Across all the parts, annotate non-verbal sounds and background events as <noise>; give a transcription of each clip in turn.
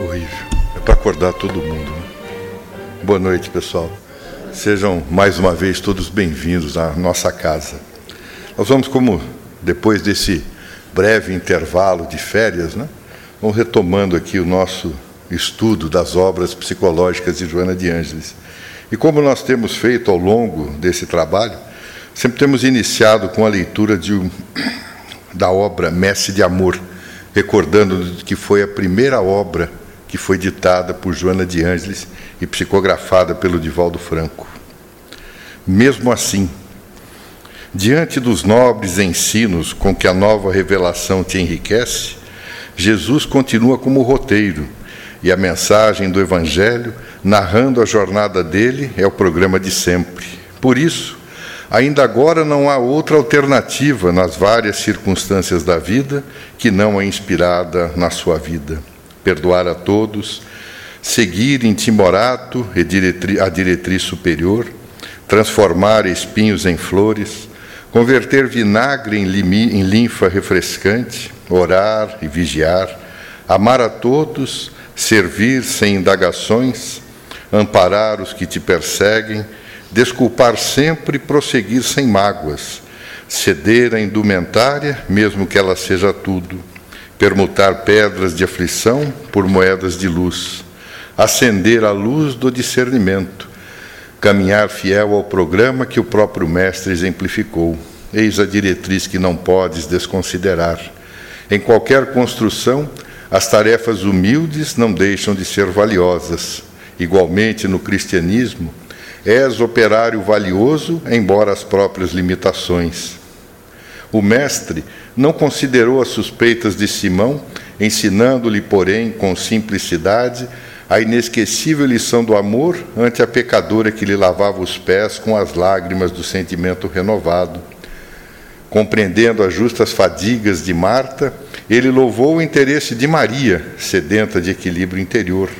Horrível. É para acordar todo mundo. Né? Boa noite, pessoal. Sejam mais uma vez todos bem-vindos à nossa casa. Nós vamos, como depois desse breve intervalo de férias, né, vamos retomando aqui o nosso estudo das obras psicológicas de Joana de Ângeles. E como nós temos feito ao longo desse trabalho, sempre temos iniciado com a leitura de um, <coughs> da obra Mestre de Amor, recordando que foi a primeira obra que foi ditada por Joana de Ângeles e psicografada pelo Divaldo Franco. Mesmo assim, diante dos nobres ensinos com que a nova revelação te enriquece, Jesus continua como roteiro, e a mensagem do Evangelho, narrando a jornada dele, é o programa de sempre. Por isso, ainda agora não há outra alternativa nas várias circunstâncias da vida que não a inspirada na sua vida. Perdoar a todos, seguir em timorato a diretriz superior, transformar espinhos em flores, converter vinagre em linfa refrescante, orar e vigiar, amar a todos, servir sem indagações, amparar os que te perseguem, desculpar sempre e prosseguir sem mágoas, ceder à indumentária, mesmo que ela seja tudo, permutar pedras de aflição por moedas de luz, acender a luz do discernimento, caminhar fiel ao programa que o próprio Mestre exemplificou. Eis a diretriz que não podes desconsiderar. Em qualquer construção, as tarefas humildes não deixam de ser valiosas. Igualmente, no cristianismo, és operário valioso, embora as próprias limitações. O mestre não considerou as suspeitas de Simão, ensinando-lhe, porém, com simplicidade, a inesquecível lição do amor ante a pecadora que lhe lavava os pés com as lágrimas do sentimento renovado. Compreendendo as justas fadigas de Marta, ele louvou o interesse de Maria, sedenta de equilíbrio interior.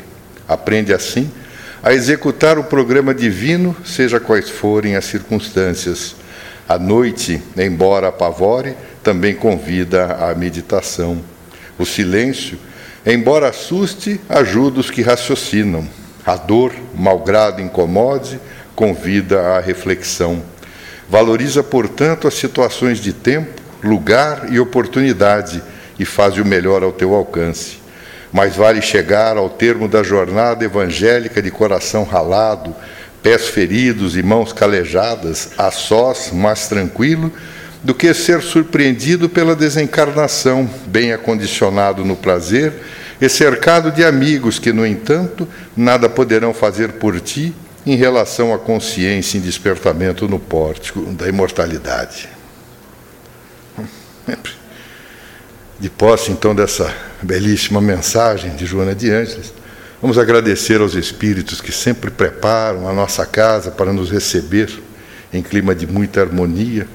Aprende assim a executar o programa divino, seja quais forem as circunstâncias. A noite, embora apavore, também convida à meditação. O silêncio, embora assuste, ajuda os que raciocinam. A dor, malgrado incomode, convida à reflexão. Valoriza, portanto, as situações de tempo, lugar e oportunidade e faze o melhor ao teu alcance. Mais vale chegar ao termo da jornada evangélica de coração ralado, pés feridos e mãos calejadas, a sós, mais tranquilo, do que ser surpreendido pela desencarnação, bem acondicionado no prazer e cercado de amigos que, no entanto, nada poderão fazer por ti em relação à consciência em despertamento no pórtico da imortalidade. De posse, então, dessa belíssima mensagem de Joana de Ângeles, vamos agradecer aos espíritos que sempre preparam a nossa casa para nos receber em clima de muita harmonia.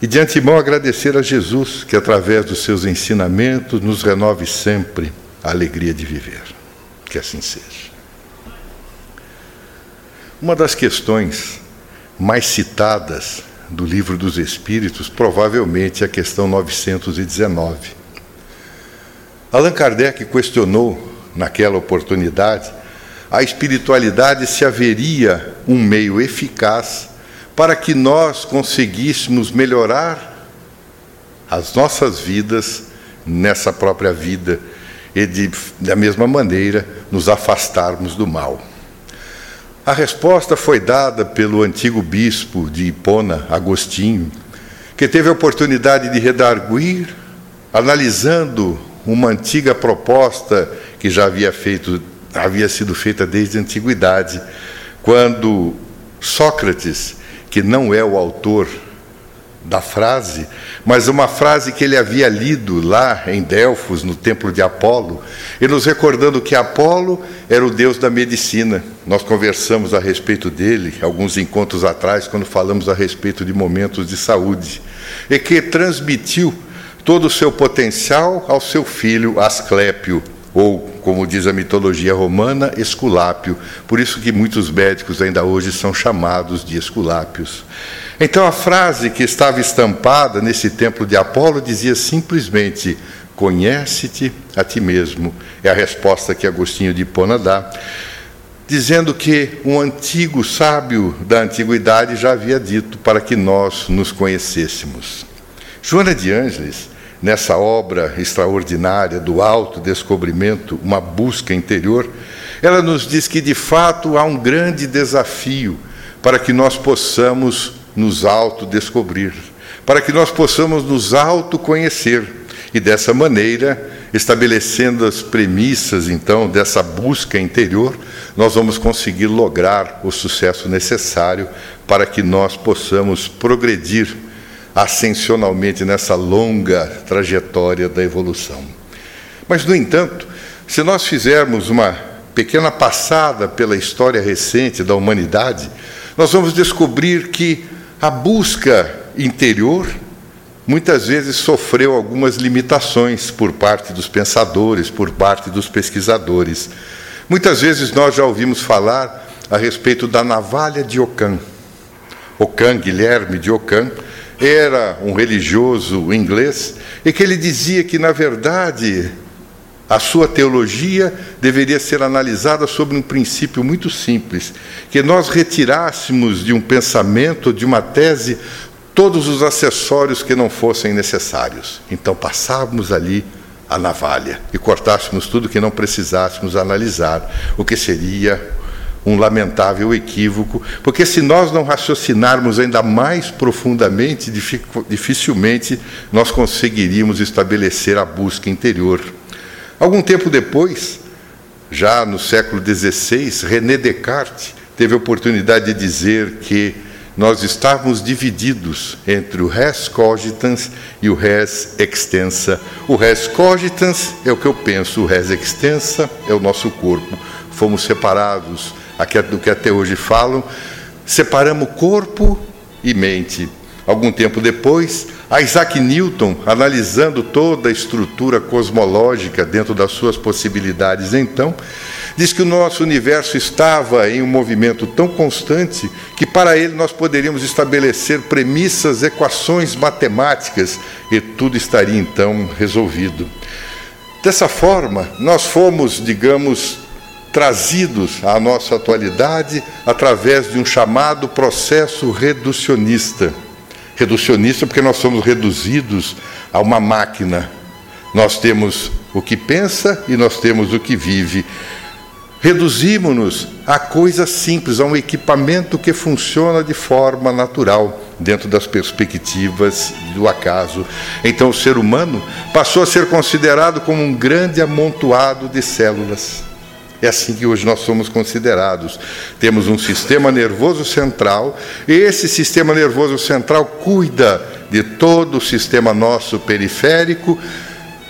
E de antemão agradecer a Jesus, que através dos seus ensinamentos nos renove sempre a alegria de viver. Que assim seja. Uma das questões mais citadas do Livro dos Espíritos, provavelmente a questão 919. Allan Kardec questionou, naquela oportunidade, a espiritualidade se haveria um meio eficaz para que nós conseguíssemos melhorar as nossas vidas nessa própria vida e, de, da mesma maneira, nos afastarmos do mal. A resposta foi dada pelo antigo bispo de Hipona, Agostinho, que teve a oportunidade de redarguir, analisando uma antiga proposta que já havia, feito, havia sido feita desde a antiguidade, quando Sócrates, que não é o autor da frase, mas uma frase que ele havia lido lá em Delfos, no templo de Apolo, e nos recordando que Apolo era o deus da medicina. Nós conversamos a respeito dele alguns encontros atrás, quando falamos a respeito de momentos de saúde, e que transmitiu todo o seu potencial ao seu filho Asclépio, ou, como diz a mitologia romana, Esculápio. Por isso que muitos médicos ainda hoje são chamados de Esculápios. Então a frase que estava estampada nesse templo de Apolo dizia simplesmente: conhece-te a ti mesmo. É a resposta que Agostinho de Hipona dá, dizendo que um antigo sábio da antiguidade já havia dito para que nós nos conhecêssemos. Joana de Ângeles, nessa obra extraordinária do autodescobrimento, uma busca interior, ela nos diz que de fato há um grande desafio para que nós possamos nos autodescobrir, para que nós possamos nos autoconhecer e dessa maneira, estabelecendo as premissas então dessa busca interior, nós vamos conseguir lograr o sucesso necessário para que nós possamos progredir ascensionalmente nessa longa trajetória da evolução. Mas, no entanto, se nós fizermos uma pequena passada pela história recente da humanidade, nós vamos descobrir que a busca interior muitas vezes sofreu algumas limitações por parte dos pensadores, por parte dos pesquisadores. Muitas vezes nós já ouvimos falar a respeito da navalha de Ockham. Ockham, Guilherme de Ockham, era um religioso inglês e que ele dizia que, na verdade, a sua teologia deveria ser analisada sobre um princípio muito simples: que nós retirássemos de um pensamento, de uma tese, todos os acessórios que não fossem necessários. Então passávamos ali a navalha e cortássemos tudo que não precisássemos analisar, o que seria um lamentável equívoco, porque se nós não raciocinarmos ainda mais profundamente, dificilmente nós conseguiríamos estabelecer a busca interior. Algum tempo depois, já no século XVI, René Descartes teve a oportunidade de dizer que nós estávamos divididos entre o res cogitans e o res extensa. O res cogitans é o que eu penso, o res extensa é o nosso corpo. Fomos separados do que até hoje falam, separamos corpo e mente. Algum tempo depois, Isaac Newton, analisando toda a estrutura cosmológica dentro das suas possibilidades, então, diz que o nosso universo estava em um movimento tão constante que para ele nós poderíamos estabelecer premissas, equações matemáticas e tudo estaria então resolvido. Dessa forma, nós fomos, digamos, trazidos à nossa atualidade através de um chamado processo reducionista. Reducionista porque nós somos reduzidos a uma máquina. Nós temos o que pensa e nós temos o que vive. Reduzimos-nos a coisas simples, a um equipamento que funciona de forma natural, dentro das perspectivas do acaso. Então, o ser humano passou a ser considerado como um grande amontoado de células. É assim que hoje nós somos considerados. Temos um sistema nervoso central, e esse sistema nervoso central cuida de todo o sistema nosso periférico,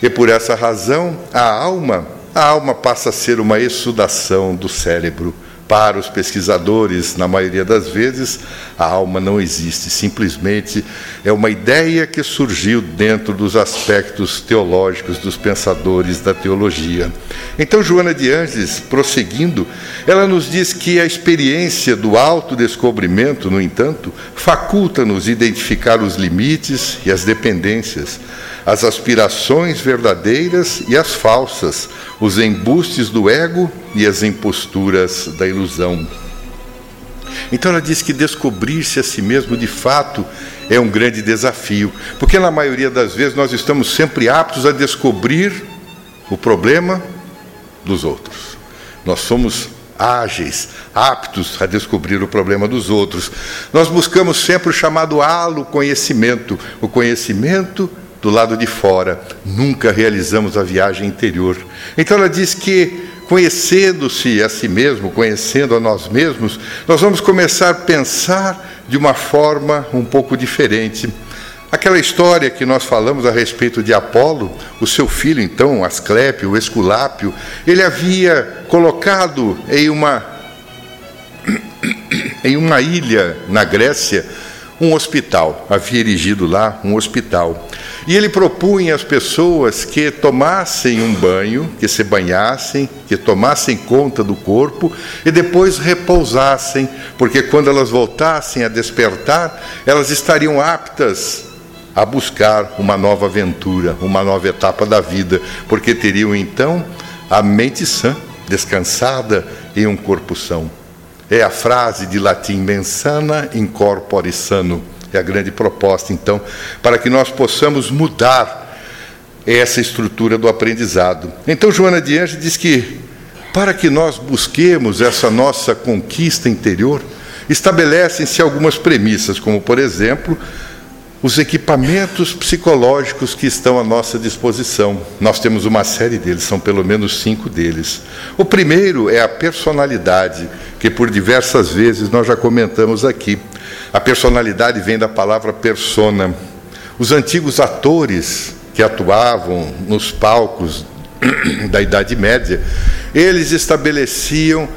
e por essa razão a alma, a alma passa a ser uma exudação do cérebro. Para os pesquisadores, na maioria das vezes, a alma não existe, simplesmente é uma ideia que surgiu dentro dos aspectos teológicos dos pensadores da teologia. Então, Joana de Angeles, prosseguindo, ela nos diz que a experiência do autodescobrimento, no entanto, faculta-nos identificar os limites e as dependências as aspirações verdadeiras e as falsas, os embustes do ego e as imposturas da ilusão. Então ela diz que descobrir-se a si mesmo de fato é um grande desafio, porque na maioria das vezes nós estamos sempre aptos a descobrir o problema dos outros. Nós somos ágeis, aptos a descobrir o problema dos outros. Nós buscamos sempre o chamado halo conhecimento, o conhecimento do lado de fora, nunca realizamos a viagem interior. Então ela diz que, conhecendo-se a si mesmo, conhecendo a nós mesmos, nós vamos começar a pensar de uma forma um pouco diferente. Aquela história que nós falamos a respeito de Apolo, o seu filho, então, Asclépio, Esculápio, ele havia colocado em uma, <coughs> em uma ilha na Grécia um hospital, havia erigido lá um hospital. E ele propunha às pessoas que tomassem um banho, que se banhassem, que tomassem conta do corpo e depois repousassem, porque quando elas voltassem a despertar, elas estariam aptas a buscar uma nova aventura, uma nova etapa da vida, porque teriam então a mente sã, descansada em um corpo são. É a frase de latim mensana in corpore sano. É a grande proposta, então, para que nós possamos mudar essa estrutura do aprendizado. Então, Joana de Anjos diz que, para que nós busquemos essa nossa conquista interior, estabelecem-se algumas premissas, como, por exemplo, os equipamentos psicológicos que estão à nossa disposição. Nós temos uma série deles, são pelo menos cinco deles. O primeiro é a personalidade, que por diversas vezes nós já comentamos aqui. A personalidade vem da palavra persona. Os antigos atores que atuavam nos palcos <clears throat> da Idade Média, eles estabeleciam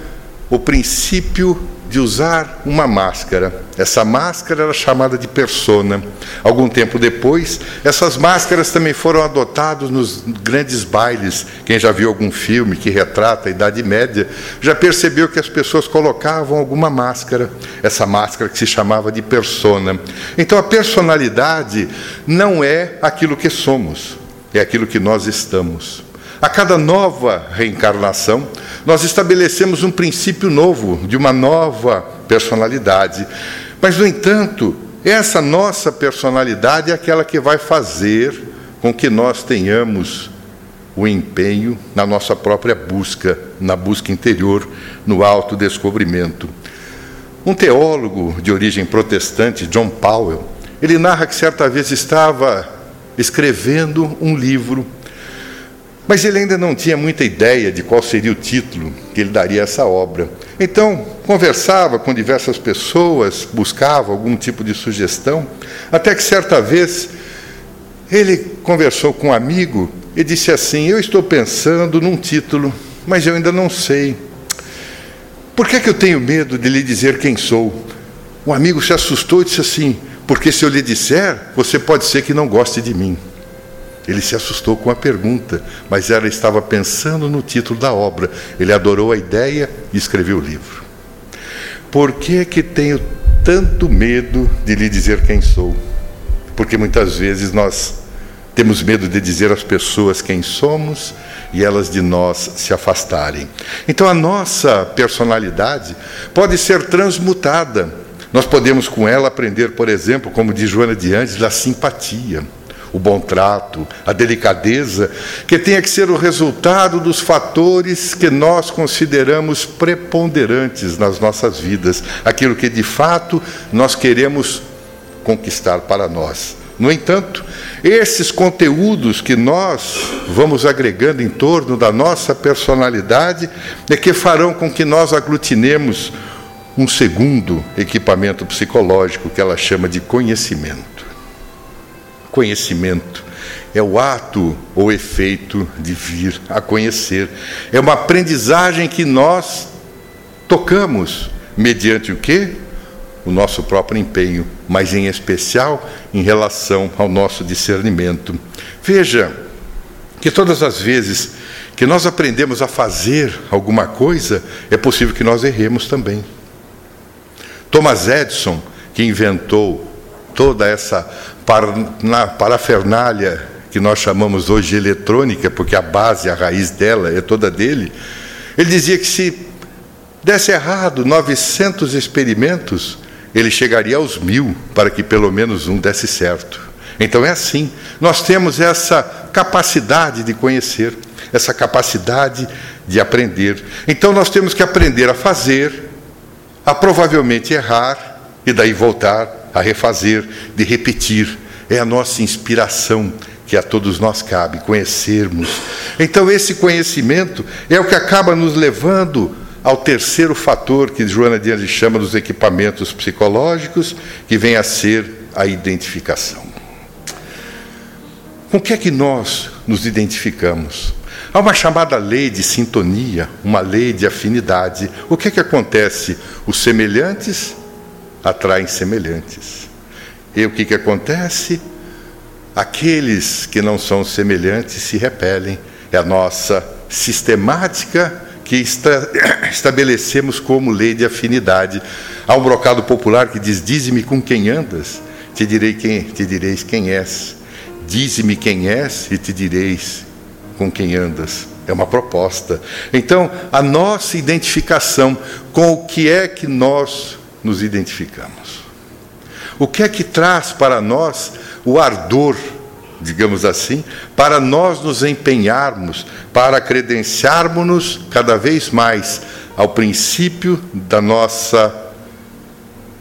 o princípio de usar uma máscara. Essa máscara era chamada de persona. Algum tempo depois, essas máscaras também foram adotadas nos grandes bailes. Quem já viu algum filme que retrata a Idade Média já percebeu que as pessoas colocavam alguma máscara, essa máscara que se chamava de persona. Então a personalidade não é aquilo que somos, é aquilo que nós estamos. A cada nova reencarnação, nós estabelecemos um princípio novo, de uma nova personalidade. Mas, no entanto, essa nossa personalidade é aquela que vai fazer com que nós tenhamos o empenho na nossa própria busca, na busca interior, no autodescobrimento. Um teólogo de origem protestante, John Powell, ele narra que certa vez estava escrevendo um livro mas ele ainda não tinha muita ideia de qual seria o título que ele daria a essa obra. Então, conversava com diversas pessoas, buscava algum tipo de sugestão, até que certa vez ele conversou com um amigo e disse assim: Eu estou pensando num título, mas eu ainda não sei. Por que, é que eu tenho medo de lhe dizer quem sou? O amigo se assustou e disse assim: Porque se eu lhe disser, você pode ser que não goste de mim. Ele se assustou com a pergunta, mas ela estava pensando no título da obra. Ele adorou a ideia e escreveu o livro. Por que que tenho tanto medo de lhe dizer quem sou? Porque muitas vezes nós temos medo de dizer às pessoas quem somos e elas de nós se afastarem. Então a nossa personalidade pode ser transmutada. Nós podemos com ela aprender, por exemplo, como diz Joana de Andes, da simpatia o bom trato, a delicadeza, que tenha que ser o resultado dos fatores que nós consideramos preponderantes nas nossas vidas, aquilo que de fato nós queremos conquistar para nós. No entanto, esses conteúdos que nós vamos agregando em torno da nossa personalidade é que farão com que nós aglutinemos um segundo equipamento psicológico que ela chama de conhecimento conhecimento. É o ato ou efeito de vir a conhecer. É uma aprendizagem que nós tocamos mediante o quê? O nosso próprio empenho, mas em especial em relação ao nosso discernimento. Veja que todas as vezes que nós aprendemos a fazer alguma coisa, é possível que nós erremos também. Thomas Edison, que inventou toda essa na parafernália que nós chamamos hoje de eletrônica, porque a base, a raiz dela é toda dele, ele dizia que se desse errado 900 experimentos, ele chegaria aos mil para que pelo menos um desse certo. Então é assim, nós temos essa capacidade de conhecer, essa capacidade de aprender. Então nós temos que aprender a fazer, a provavelmente errar e daí voltar a refazer, de repetir. É a nossa inspiração que a todos nós cabe conhecermos. Então, esse conhecimento é o que acaba nos levando ao terceiro fator que Joana Anjos chama dos equipamentos psicológicos, que vem a ser a identificação. Com o que é que nós nos identificamos? Há uma chamada lei de sintonia, uma lei de afinidade. O que é que acontece? Os semelhantes atraem semelhantes. E o que, que acontece? Aqueles que não são semelhantes se repelem. É a nossa sistemática que <coughs> estabelecemos como lei de afinidade. Há um brocado popular que diz: Dize-me com quem andas, te direi quem, te direis quem és. Dize-me quem és e te direis com quem andas. É uma proposta. Então, a nossa identificação com o que é que nós nos identificamos. O que é que traz para nós o ardor, digamos assim, para nós nos empenharmos, para credenciarmos-nos cada vez mais ao princípio da nossa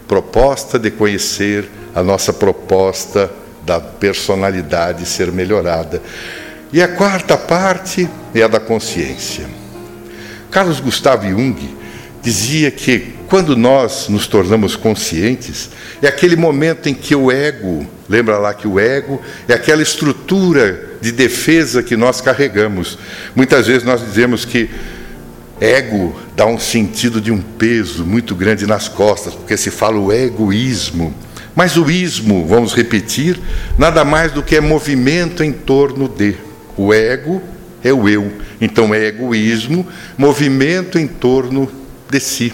proposta de conhecer, a nossa proposta da personalidade ser melhorada. E a quarta parte é a da consciência. Carlos Gustavo Jung dizia que quando nós nos tornamos conscientes, é aquele momento em que o ego, lembra lá que o ego é aquela estrutura de defesa que nós carregamos. Muitas vezes nós dizemos que ego dá um sentido de um peso muito grande nas costas, porque se fala o egoísmo. Mas o ismo, vamos repetir, nada mais do que é movimento em torno de. O ego é o eu. Então é egoísmo, movimento em torno de si.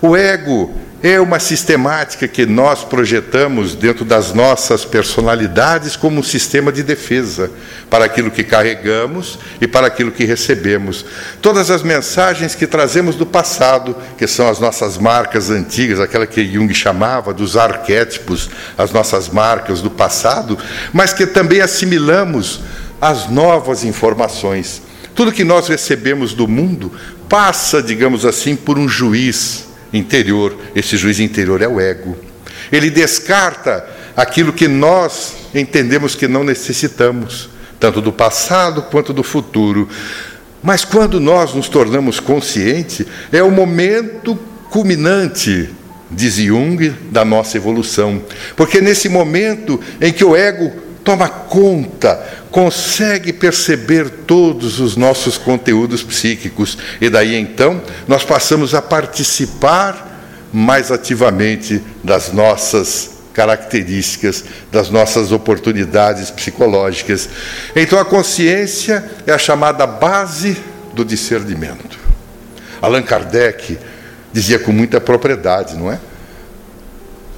O ego é uma sistemática que nós projetamos dentro das nossas personalidades como um sistema de defesa para aquilo que carregamos e para aquilo que recebemos. Todas as mensagens que trazemos do passado, que são as nossas marcas antigas, aquela que Jung chamava dos arquétipos, as nossas marcas do passado, mas que também assimilamos as novas informações. Tudo que nós recebemos do mundo passa, digamos assim, por um juiz interior. Esse juiz interior é o ego. Ele descarta aquilo que nós entendemos que não necessitamos, tanto do passado quanto do futuro. Mas quando nós nos tornamos conscientes, é o momento culminante, diz Jung, da nossa evolução. Porque nesse momento em que o ego toma conta, consegue perceber todos os nossos conteúdos psíquicos, e daí então nós passamos a participar mais ativamente das nossas características, das nossas oportunidades psicológicas. Então a consciência é a chamada base do discernimento. Allan Kardec dizia com muita propriedade, não é?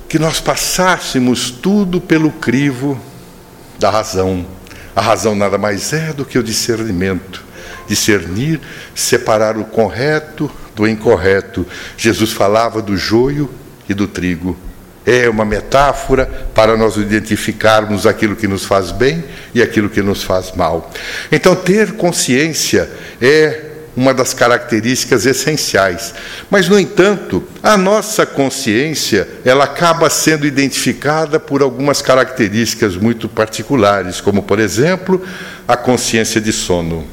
Que nós passássemos tudo pelo crivo da razão. A razão nada mais é do que o discernimento. Discernir, separar o correto do incorreto. Jesus falava do joio e do trigo. É uma metáfora para nós identificarmos aquilo que nos faz bem e aquilo que nos faz mal. Então, ter consciência é uma das características essenciais. Mas, no entanto, a nossa consciência, ela acaba sendo identificada por algumas características muito particulares, como, por exemplo, a consciência de sono.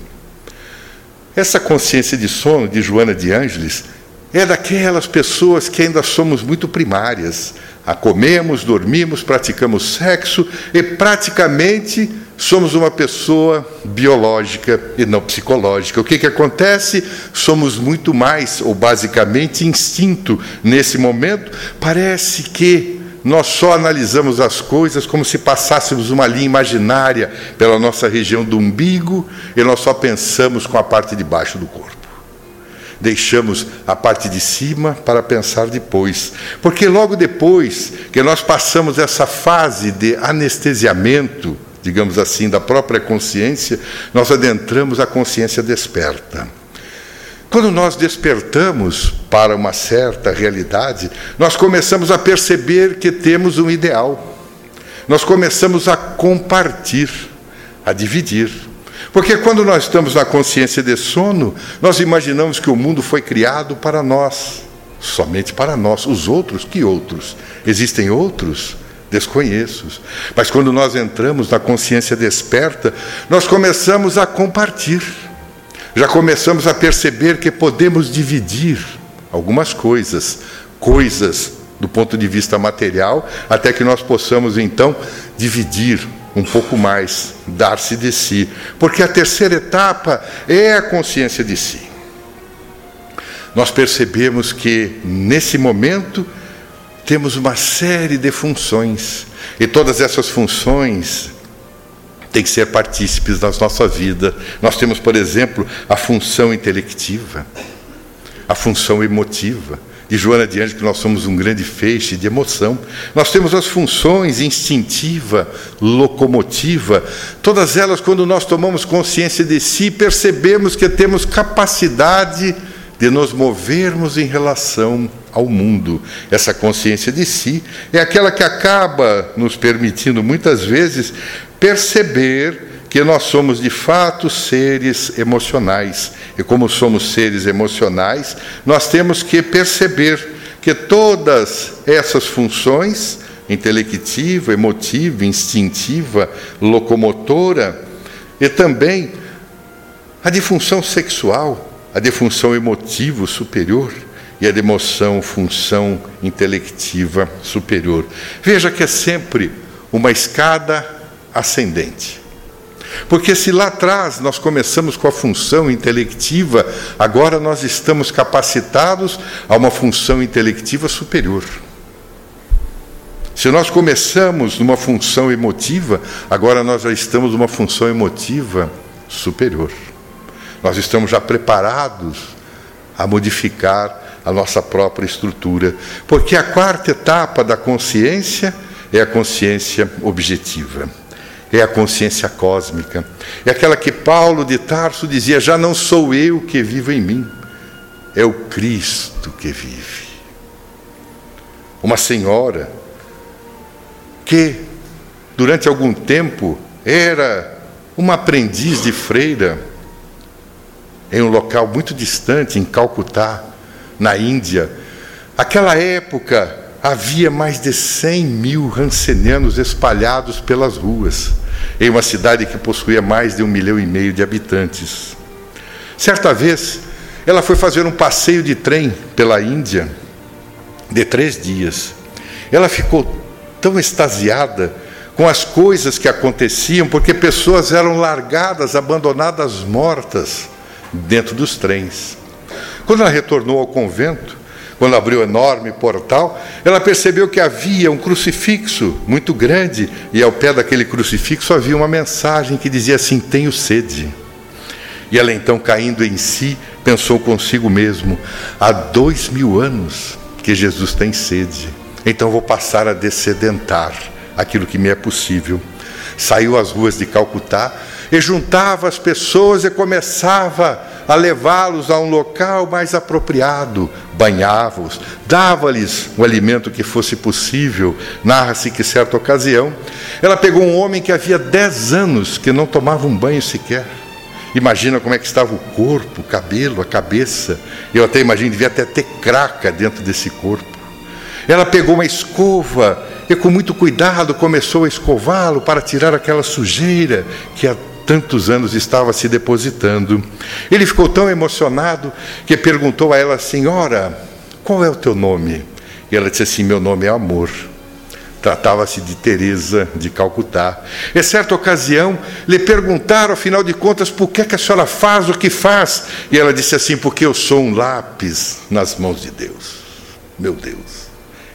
Essa consciência de sono de Joana de Ângeles é daquelas pessoas que ainda somos muito primárias. A comemos, dormimos, praticamos sexo e praticamente somos uma pessoa biológica e não psicológica. O que, que acontece? Somos muito mais, ou basicamente, instinto nesse momento. Parece que nós só analisamos as coisas como se passássemos uma linha imaginária pela nossa região do umbigo e nós só pensamos com a parte de baixo do corpo. Deixamos a parte de cima para pensar depois. Porque logo depois que nós passamos essa fase de anestesiamento, digamos assim, da própria consciência, nós adentramos a consciência desperta. Quando nós despertamos para uma certa realidade, nós começamos a perceber que temos um ideal. Nós começamos a compartilhar, a dividir. Porque quando nós estamos na consciência de sono, nós imaginamos que o mundo foi criado para nós, somente para nós. Os outros, que outros? Existem outros? Desconheço. Mas quando nós entramos na consciência desperta, nós começamos a compartilhar. Já começamos a perceber que podemos dividir algumas coisas, coisas do ponto de vista material, até que nós possamos então dividir um pouco mais, dar-se de si. Porque a terceira etapa é a consciência de si. Nós percebemos que nesse momento temos uma série de funções, e todas essas funções têm que ser partícipes da nossa vida. Nós temos, por exemplo, a função intelectiva, a função emotiva, de Joana de Anjos que nós somos um grande feixe de emoção. Nós temos as funções instintiva, locomotiva, todas elas, quando nós tomamos consciência de si, percebemos que temos capacidade de nos movermos em relação ao mundo. Essa consciência de si é aquela que acaba nos permitindo, muitas vezes, perceber que nós somos de fato seres emocionais. E como somos seres emocionais, nós temos que perceber que todas essas funções, intelectiva, emotiva, instintiva, locomotora, e também a de função sexual, a de função emotivo superior e a emoção, função intelectiva superior. Veja que é sempre uma escada ascendente. Porque se lá atrás nós começamos com a função intelectiva, agora nós estamos capacitados a uma função intelectiva superior. Se nós começamos numa função emotiva, agora nós já estamos numa função emotiva superior. Nós estamos já preparados a modificar a nossa própria estrutura, porque a quarta etapa da consciência é a consciência objetiva é a consciência cósmica. É aquela que Paulo de Tarso dizia: Já não sou eu que vivo em mim, é o Cristo que vive. Uma senhora que, durante algum tempo, era uma aprendiz de freira em um local muito distante, em Calcutá, na Índia. Aquela época, havia mais de 100 mil rancenianos espalhados pelas ruas, em uma cidade que possuía mais de um milhão e meio de habitantes. Certa vez, ela foi fazer um passeio de trem pela Índia de três dias. Ela ficou tão extasiada com as coisas que aconteciam, porque pessoas eram largadas, abandonadas, mortas dentro dos trens. Quando ela retornou ao convento, quando abriu o enorme portal, ela percebeu que havia um crucifixo muito grande e ao pé daquele crucifixo havia uma mensagem que dizia assim: Tenho sede. E ela então, caindo em si, pensou consigo mesmo: há dois mil anos que Jesus tem sede, então vou passar a descedentar aquilo que me é possível. Saiu às ruas de Calcutá e juntava as pessoas e começava a levá-los a um local mais apropriado, banhava-os, dava-lhes o alimento que fosse possível. Narra-se que, certa ocasião, ela pegou um homem que havia dez anos que não tomava um banho sequer. Imagina como é que estava o corpo, o cabelo, a cabeça. Eu até imagino, devia até ter craca dentro desse corpo. Ela pegou uma escova e, com muito cuidado, começou a escová-lo para tirar aquela sujeira que tantos anos estava se depositando. Ele ficou tão emocionado que perguntou a ela, senhora, qual é o teu nome? E ela disse assim: Meu nome é Amor. Tratava-se de Teresa de Calcutá. Em certa ocasião, lhe perguntaram, afinal de contas, por que, que a senhora faz o que faz? E ela disse assim: Porque eu sou um lápis nas mãos de Deus. Meu Deus.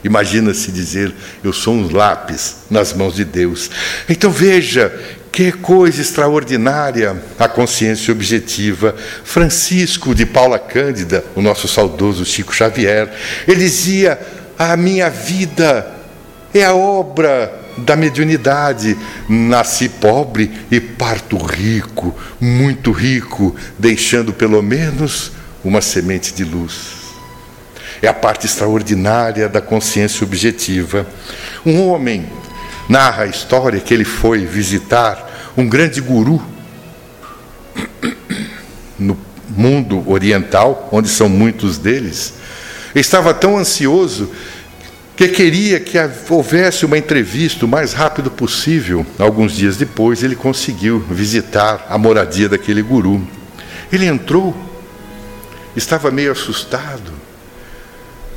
Imagina-se dizer, eu sou um lápis nas mãos de Deus. Então veja que coisa extraordinária a consciência objetiva. Francisco de Paula Cândida, o nosso saudoso Chico Xavier, ele dizia: A minha vida é a obra da mediunidade. Nasci pobre e parto rico, muito rico, deixando pelo menos uma semente de luz. É a parte extraordinária da consciência objetiva. Um homem narra a história que ele foi visitar um grande guru no mundo oriental, onde são muitos deles. estava tão ansioso que queria que houvesse uma entrevista o mais rápido possível. Alguns dias depois, ele conseguiu visitar a moradia daquele guru. Ele entrou, estava meio assustado,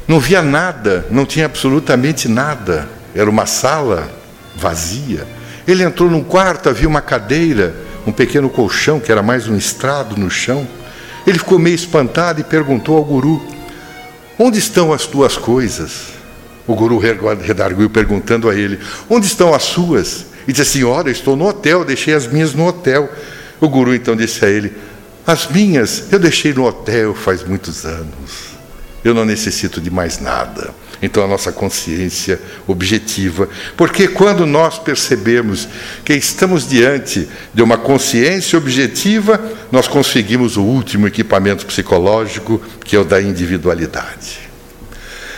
não via nada, não tinha absolutamente nada. Era uma sala vazia. Ele entrou num quarto, havia uma cadeira, um pequeno colchão, que era mais um estrado no chão. Ele ficou meio espantado e perguntou ao guru: Onde estão as tuas coisas? O guru redarguiu perguntando a ele: Onde estão as suas? E disse Senhora, eu estou no hotel, deixei as minhas no hotel. O guru então disse a ele: As minhas eu deixei no hotel faz muitos anos. eu não necessito de mais nada. Então a nossa consciência objetiva, porque quando nós percebemos que estamos diante de uma consciência objetiva, nós conseguimos o último equipamento psicológico, que é o da individualidade.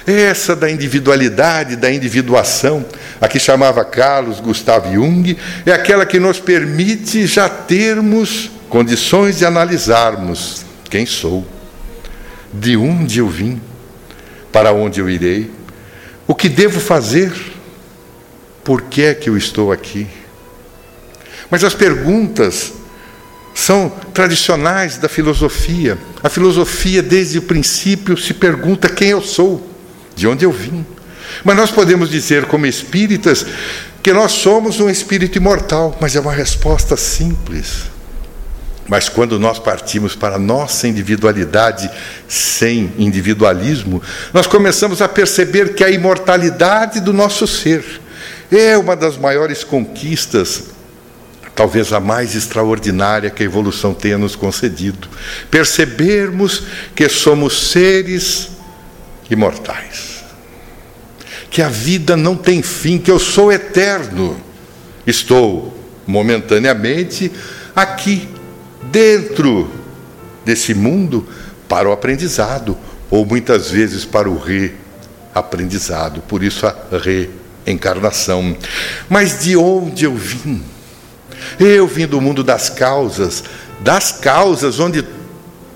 Essa da individualidade, da individuação, a que chamava Carlos Gustavo Jung, é aquela que nos permite já termos condições de analisarmos quem sou, de onde eu vim, para onde eu irei, o que devo fazer, por que é que eu estou aqui. Mas as perguntas são tradicionais da filosofia. A filosofia, desde o princípio, se pergunta quem eu sou de onde eu vim. Mas nós podemos dizer, como espíritas, que nós somos um espírito imortal, mas é uma resposta simples. Mas quando nós partimos para a nossa individualidade sem individualismo, nós começamos a perceber que a imortalidade do nosso ser é uma das maiores conquistas, talvez a mais extraordinária que a evolução tenha nos concedido. Percebermos que somos seres imortais. Que a vida não tem fim, que eu sou eterno. Estou momentaneamente aqui, dentro desse mundo, para o aprendizado, ou muitas vezes para o reaprendizado, por isso a reencarnação. Mas de onde eu vim? Eu vim do mundo das causas, das causas onde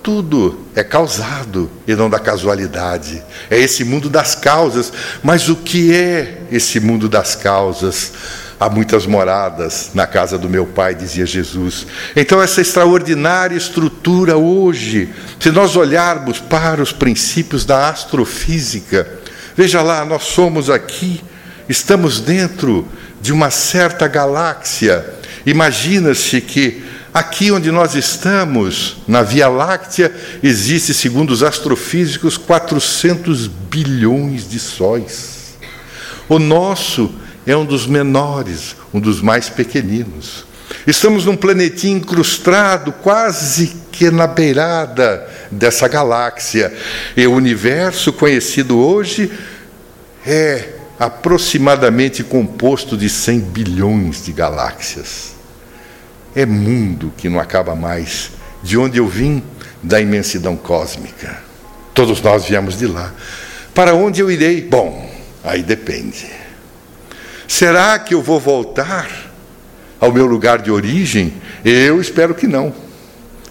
tudo é causado e não da casualidade. É esse mundo das causas. Mas o que é esse mundo das causas? Há muitas moradas na casa do meu pai, dizia Jesus. Então, essa extraordinária estrutura hoje, se nós olharmos para os princípios da astrofísica, veja lá, nós somos aqui, estamos dentro de uma certa galáxia. Imagina-se que Aqui onde nós estamos, na Via Láctea, existe, segundo os astrofísicos, 400 bilhões de sóis. O nosso é um dos menores, um dos mais pequeninos. Estamos num planetinho incrustado, quase que na beirada dessa galáxia. E o universo conhecido hoje é aproximadamente composto de 100 bilhões de galáxias. É mundo que não acaba mais. De onde eu vim? Da imensidão cósmica. Todos nós viemos de lá. Para onde eu irei? Bom, aí depende. Será que eu vou voltar ao meu lugar de origem? Eu espero que não.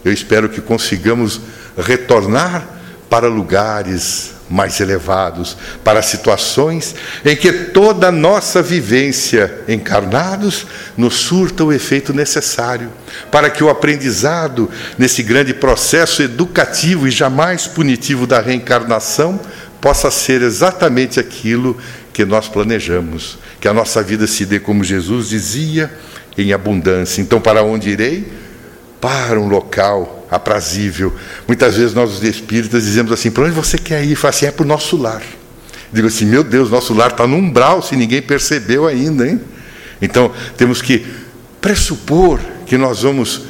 Eu espero que consigamos retornar para lugares mais elevados, para situações em que toda a nossa vivência encarnados nos surta o efeito necessário, para que o aprendizado nesse grande processo educativo e jamais punitivo da reencarnação possa ser exatamente aquilo que nós planejamos, que a nossa vida se dê como Jesus dizia, em abundância. Então, para onde irei? Para um local aprazível. Muitas vezes nós, os espíritas, dizemos assim: para onde você quer ir? Fala assim: é para o nosso lar. Digo assim: meu Deus, nosso lar está no umbral, se ninguém percebeu ainda, hein? Então, temos que pressupor que nós vamos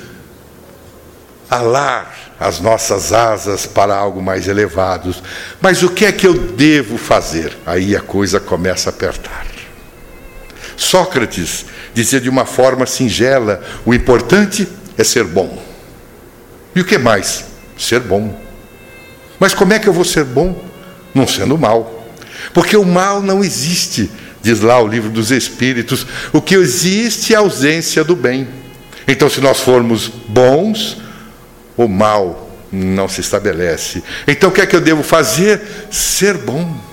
alar as nossas asas para algo mais elevado. Mas o que é que eu devo fazer? Aí a coisa começa a apertar. Sócrates dizia de uma forma singela: o importante é ser bom. E o que mais? Ser bom. Mas como é que eu vou ser bom? Não sendo mal. Porque o mal não existe, diz lá o livro dos Espíritos. O que existe é a ausência do bem. Então, se nós formos bons, o mal não se estabelece. Então, o que é que eu devo fazer? Ser bom.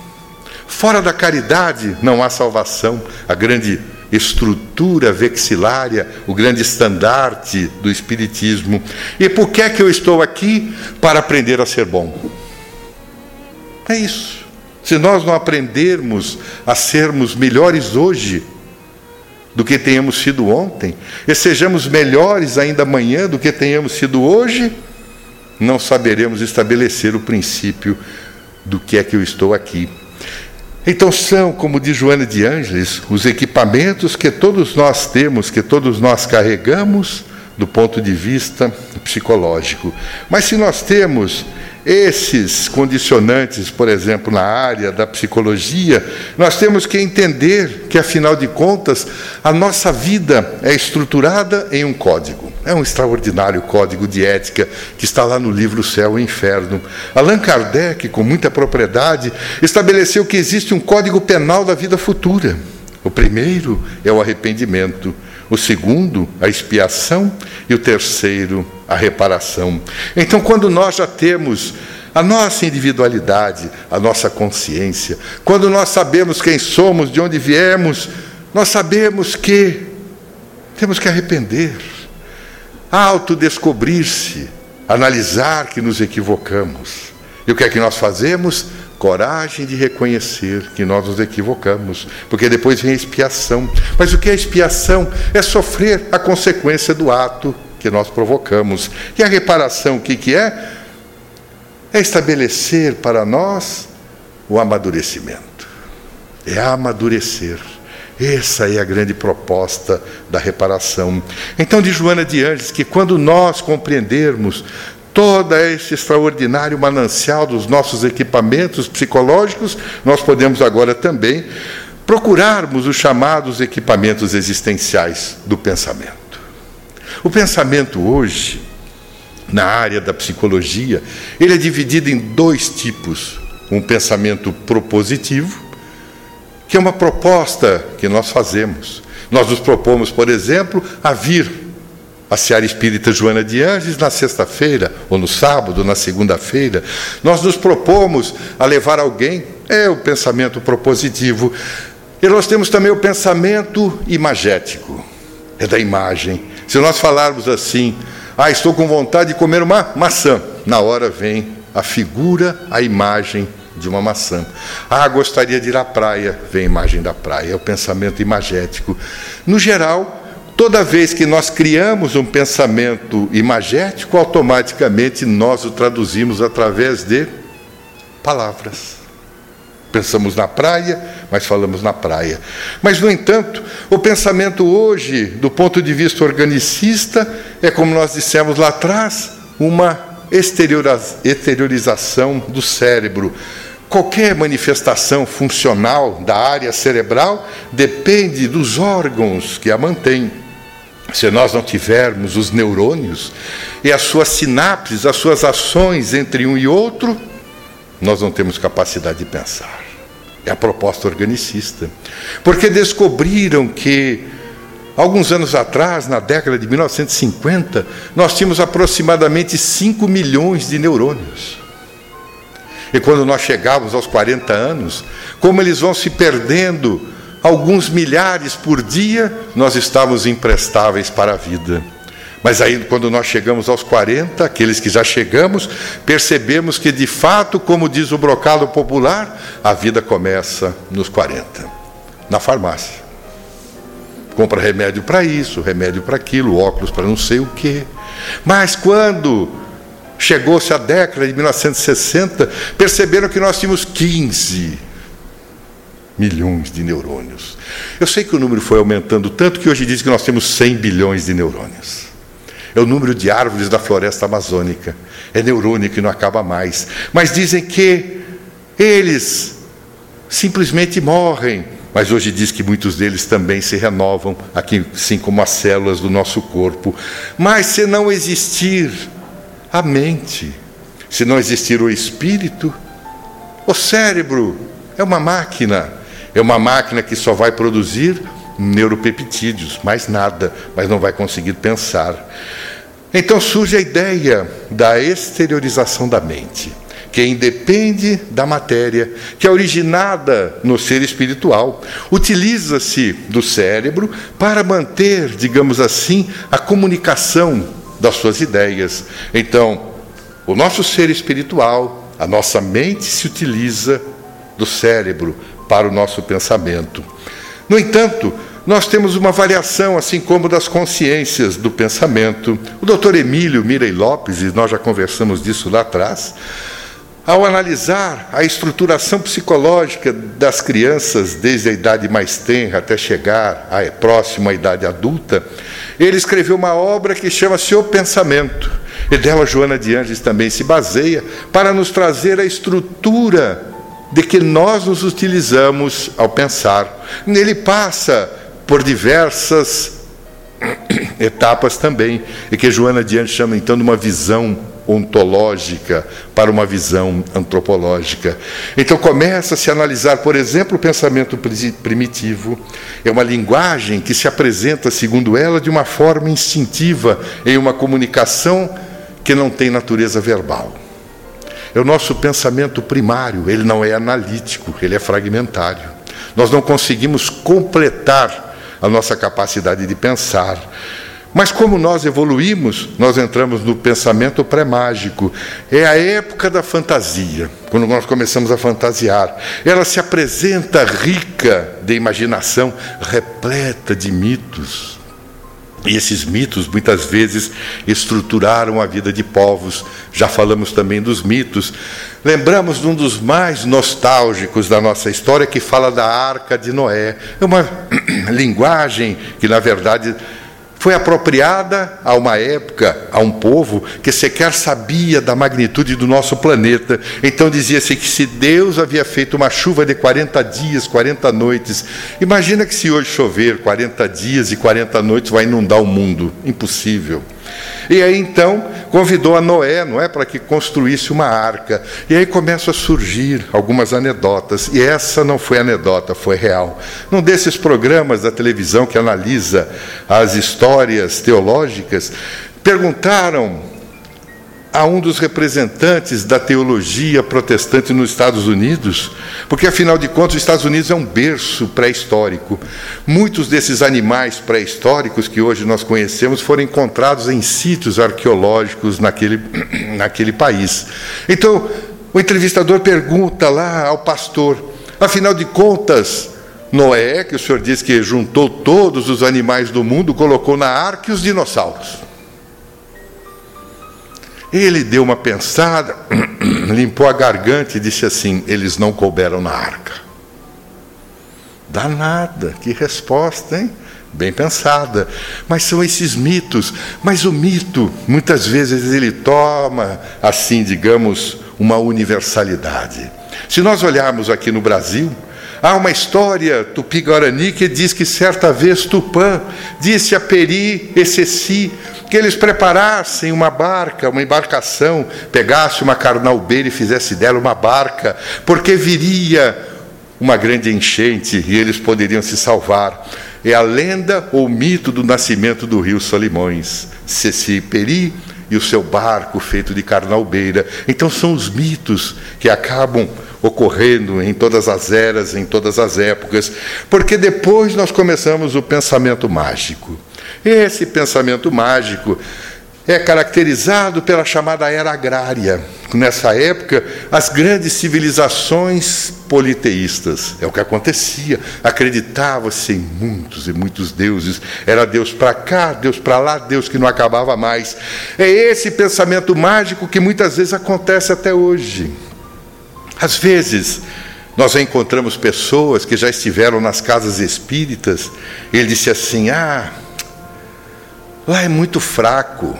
Fora da caridade não há salvação. A grande estrutura vexilária, o grande estandarte do Espiritismo. E por que é que eu estou aqui? Para aprender a ser bom. É isso. Se nós não aprendermos a sermos melhores hoje do que tenhamos sido ontem, e sejamos melhores ainda amanhã do que tenhamos sido hoje, não saberemos estabelecer o princípio do que é que eu estou aqui. Então são, como diz Joana de Ângeles, os equipamentos que todos nós temos, que todos nós carregamos do ponto de vista psicológico. Mas se nós temos esses condicionantes, por exemplo, na área da psicologia, nós temos que entender que, afinal de contas, a nossa vida é estruturada em um código. É um extraordinário código de ética que está lá no livro Céu e Inferno. Allan Kardec, com muita propriedade, estabeleceu que existe um código penal da vida futura. O primeiro é o arrependimento, o segundo, a expiação, e o terceiro, a reparação. Então, quando nós já temos a nossa individualidade, a nossa consciência, quando nós sabemos quem somos, de onde viemos, nós sabemos que temos que arrepender, autodescobrir-se, analisar que nos equivocamos. E o que é que nós fazemos? Coragem de reconhecer que nós nos equivocamos, porque depois vem a expiação. Mas o que é expiação? É sofrer a consequência do ato que nós provocamos. E a reparação, o que, que é? É estabelecer para nós o amadurecimento. É amadurecer. Essa é a grande proposta da reparação. Então, de Joana de Anjos, que quando nós compreendermos todo esse extraordinário manancial dos nossos equipamentos psicológicos, nós podemos agora também procurarmos os chamados equipamentos existenciais do pensamento. O pensamento hoje, na área da psicologia, ele é dividido em dois tipos: um pensamento propositivo, que é uma proposta que nós fazemos. Nós nos propomos, por exemplo, a vir à Seara Espírita Joana de Anjos na sexta-feira, ou no sábado, na segunda-feira. Nós nos propomos a levar alguém, é o pensamento propositivo. E nós temos também o pensamento imagético, é da imagem. Se nós falarmos assim, ah, estou com vontade de comer uma maçã, na hora vem a figura, a imagem de uma maçã. Ah, gostaria de ir à praia, vem a imagem da praia, é o pensamento imagético. No geral, toda vez que nós criamos um pensamento imagético, automaticamente nós o traduzimos através de palavras. Pensamos na praia, mas falamos na praia. Mas, no entanto, o pensamento hoje, do ponto de vista organicista, é como nós dissemos lá atrás, uma exteriorização do cérebro. Qualquer manifestação funcional da área cerebral depende dos órgãos que a mantêm. Se nós não tivermos os neurônios e as suas sinapses, as suas ações entre um e outro, nós não temos capacidade de pensar. É a proposta organicista. Porque descobriram que, alguns anos atrás, na década de 1950, nós tínhamos aproximadamente 5 milhões de neurônios. E quando nós chegávamos aos 40 anos, como eles vão se perdendo, alguns milhares por dia, nós estávamos imprestáveis para a vida. Mas aí, quando nós chegamos aos 40, aqueles que já chegamos, percebemos que, de fato, como diz o brocado popular, a vida começa nos 40, na farmácia. Compra remédio para isso, remédio para aquilo, óculos para não sei o quê. Mas quando chegou-se a década de 1960, perceberam que nós tínhamos 15 milhões de neurônios. Eu sei que o número foi aumentando tanto que hoje diz que nós temos 100 bilhões de neurônios é o número de árvores da floresta amazônica. É neurônio que não acaba mais. Mas dizem que eles simplesmente morrem. Mas hoje diz que muitos deles também se renovam, assim como as células do nosso corpo. Mas se não existir a mente, se não existir o espírito, o cérebro é uma máquina. É uma máquina que só vai produzir neuropeptídeos, mais nada, mas não vai conseguir pensar. Então surge a ideia da exteriorização da mente, que independe da matéria, que é originada no ser espiritual. Utiliza-se do cérebro para manter, digamos assim, a comunicação das suas ideias. Então, o nosso ser espiritual, a nossa mente se utiliza do cérebro para o nosso pensamento. No entanto, nós temos uma variação, assim como das consciências do pensamento. O doutor Emílio Mirei Lopes, e nós já conversamos disso lá atrás, ao analisar a estruturação psicológica das crianças desde a idade mais tenra até chegar à próxima idade adulta, ele escreveu uma obra que chama-se O Pensamento. E dela Joana de Anjos também se baseia para nos trazer a estrutura de que nós nos utilizamos ao pensar. Ele passa por diversas <clears throat> etapas também, e que Joana Anjos chama então de uma visão ontológica para uma visão antropológica. Então começa a se analisar, por exemplo, o pensamento primitivo. É uma linguagem que se apresenta, segundo ela, de uma forma instintiva em uma comunicação que não tem natureza verbal. É o nosso pensamento primário, ele não é analítico, ele é fragmentário. Nós não conseguimos completar a nossa capacidade de pensar. Mas como nós evoluímos, nós entramos no pensamento pré-mágico. É a época da fantasia, quando nós começamos a fantasiar. Ela se apresenta rica de imaginação, repleta de mitos. E esses mitos muitas vezes estruturaram a vida de povos. Já falamos também dos mitos. Lembramos de um dos mais nostálgicos da nossa história que fala da Arca de Noé. É uma <clears throat> linguagem que, na verdade, foi apropriada a uma época, a um povo que sequer sabia da magnitude do nosso planeta. Então dizia-se que se Deus havia feito uma chuva de 40 dias, 40 noites, imagina que se hoje chover 40 dias e 40 noites vai inundar o mundo. Impossível. E aí então convidou a Noé, não é, para que construísse uma arca. E aí começam a surgir algumas anedotas. E essa não foi anedota, foi real. Num desses programas da televisão que analisa as histórias teológicas, perguntaram a um dos representantes da teologia protestante nos Estados Unidos, porque afinal de contas os Estados Unidos é um berço pré-histórico. Muitos desses animais pré-históricos que hoje nós conhecemos foram encontrados em sítios arqueológicos naquele, <clears throat> naquele país. Então, o entrevistador pergunta lá ao pastor: afinal de contas, Noé, que o senhor diz que juntou todos os animais do mundo, colocou na arca os dinossauros. Ele deu uma pensada, <clears throat> limpou a garganta e disse assim: Eles não couberam na arca. Danada, que resposta, hein? Bem pensada. Mas são esses mitos. Mas o mito, muitas vezes, ele toma, assim, digamos, uma universalidade. Se nós olharmos aqui no Brasil, Há uma história tupi-guarani que diz que certa vez Tupã disse a Peri e Ceci que eles preparassem uma barca, uma embarcação, pegasse uma carnalbeira e fizesse dela uma barca, porque viria uma grande enchente e eles poderiam se salvar. É a lenda ou mito do nascimento do rio Solimões. Ceci e Peri e o seu barco feito de carnalbeira. Então são os mitos que acabam ocorrendo em todas as eras, em todas as épocas, porque depois nós começamos o pensamento mágico. Esse pensamento mágico é caracterizado pela chamada era agrária. Nessa época, as grandes civilizações politeístas, é o que acontecia, acreditava-se em muitos e muitos deuses, era Deus para cá, Deus para lá, Deus que não acabava mais. É esse pensamento mágico que muitas vezes acontece até hoje. Às vezes, nós encontramos pessoas que já estiveram nas casas espíritas, ele disse assim: Ah, lá é muito fraco,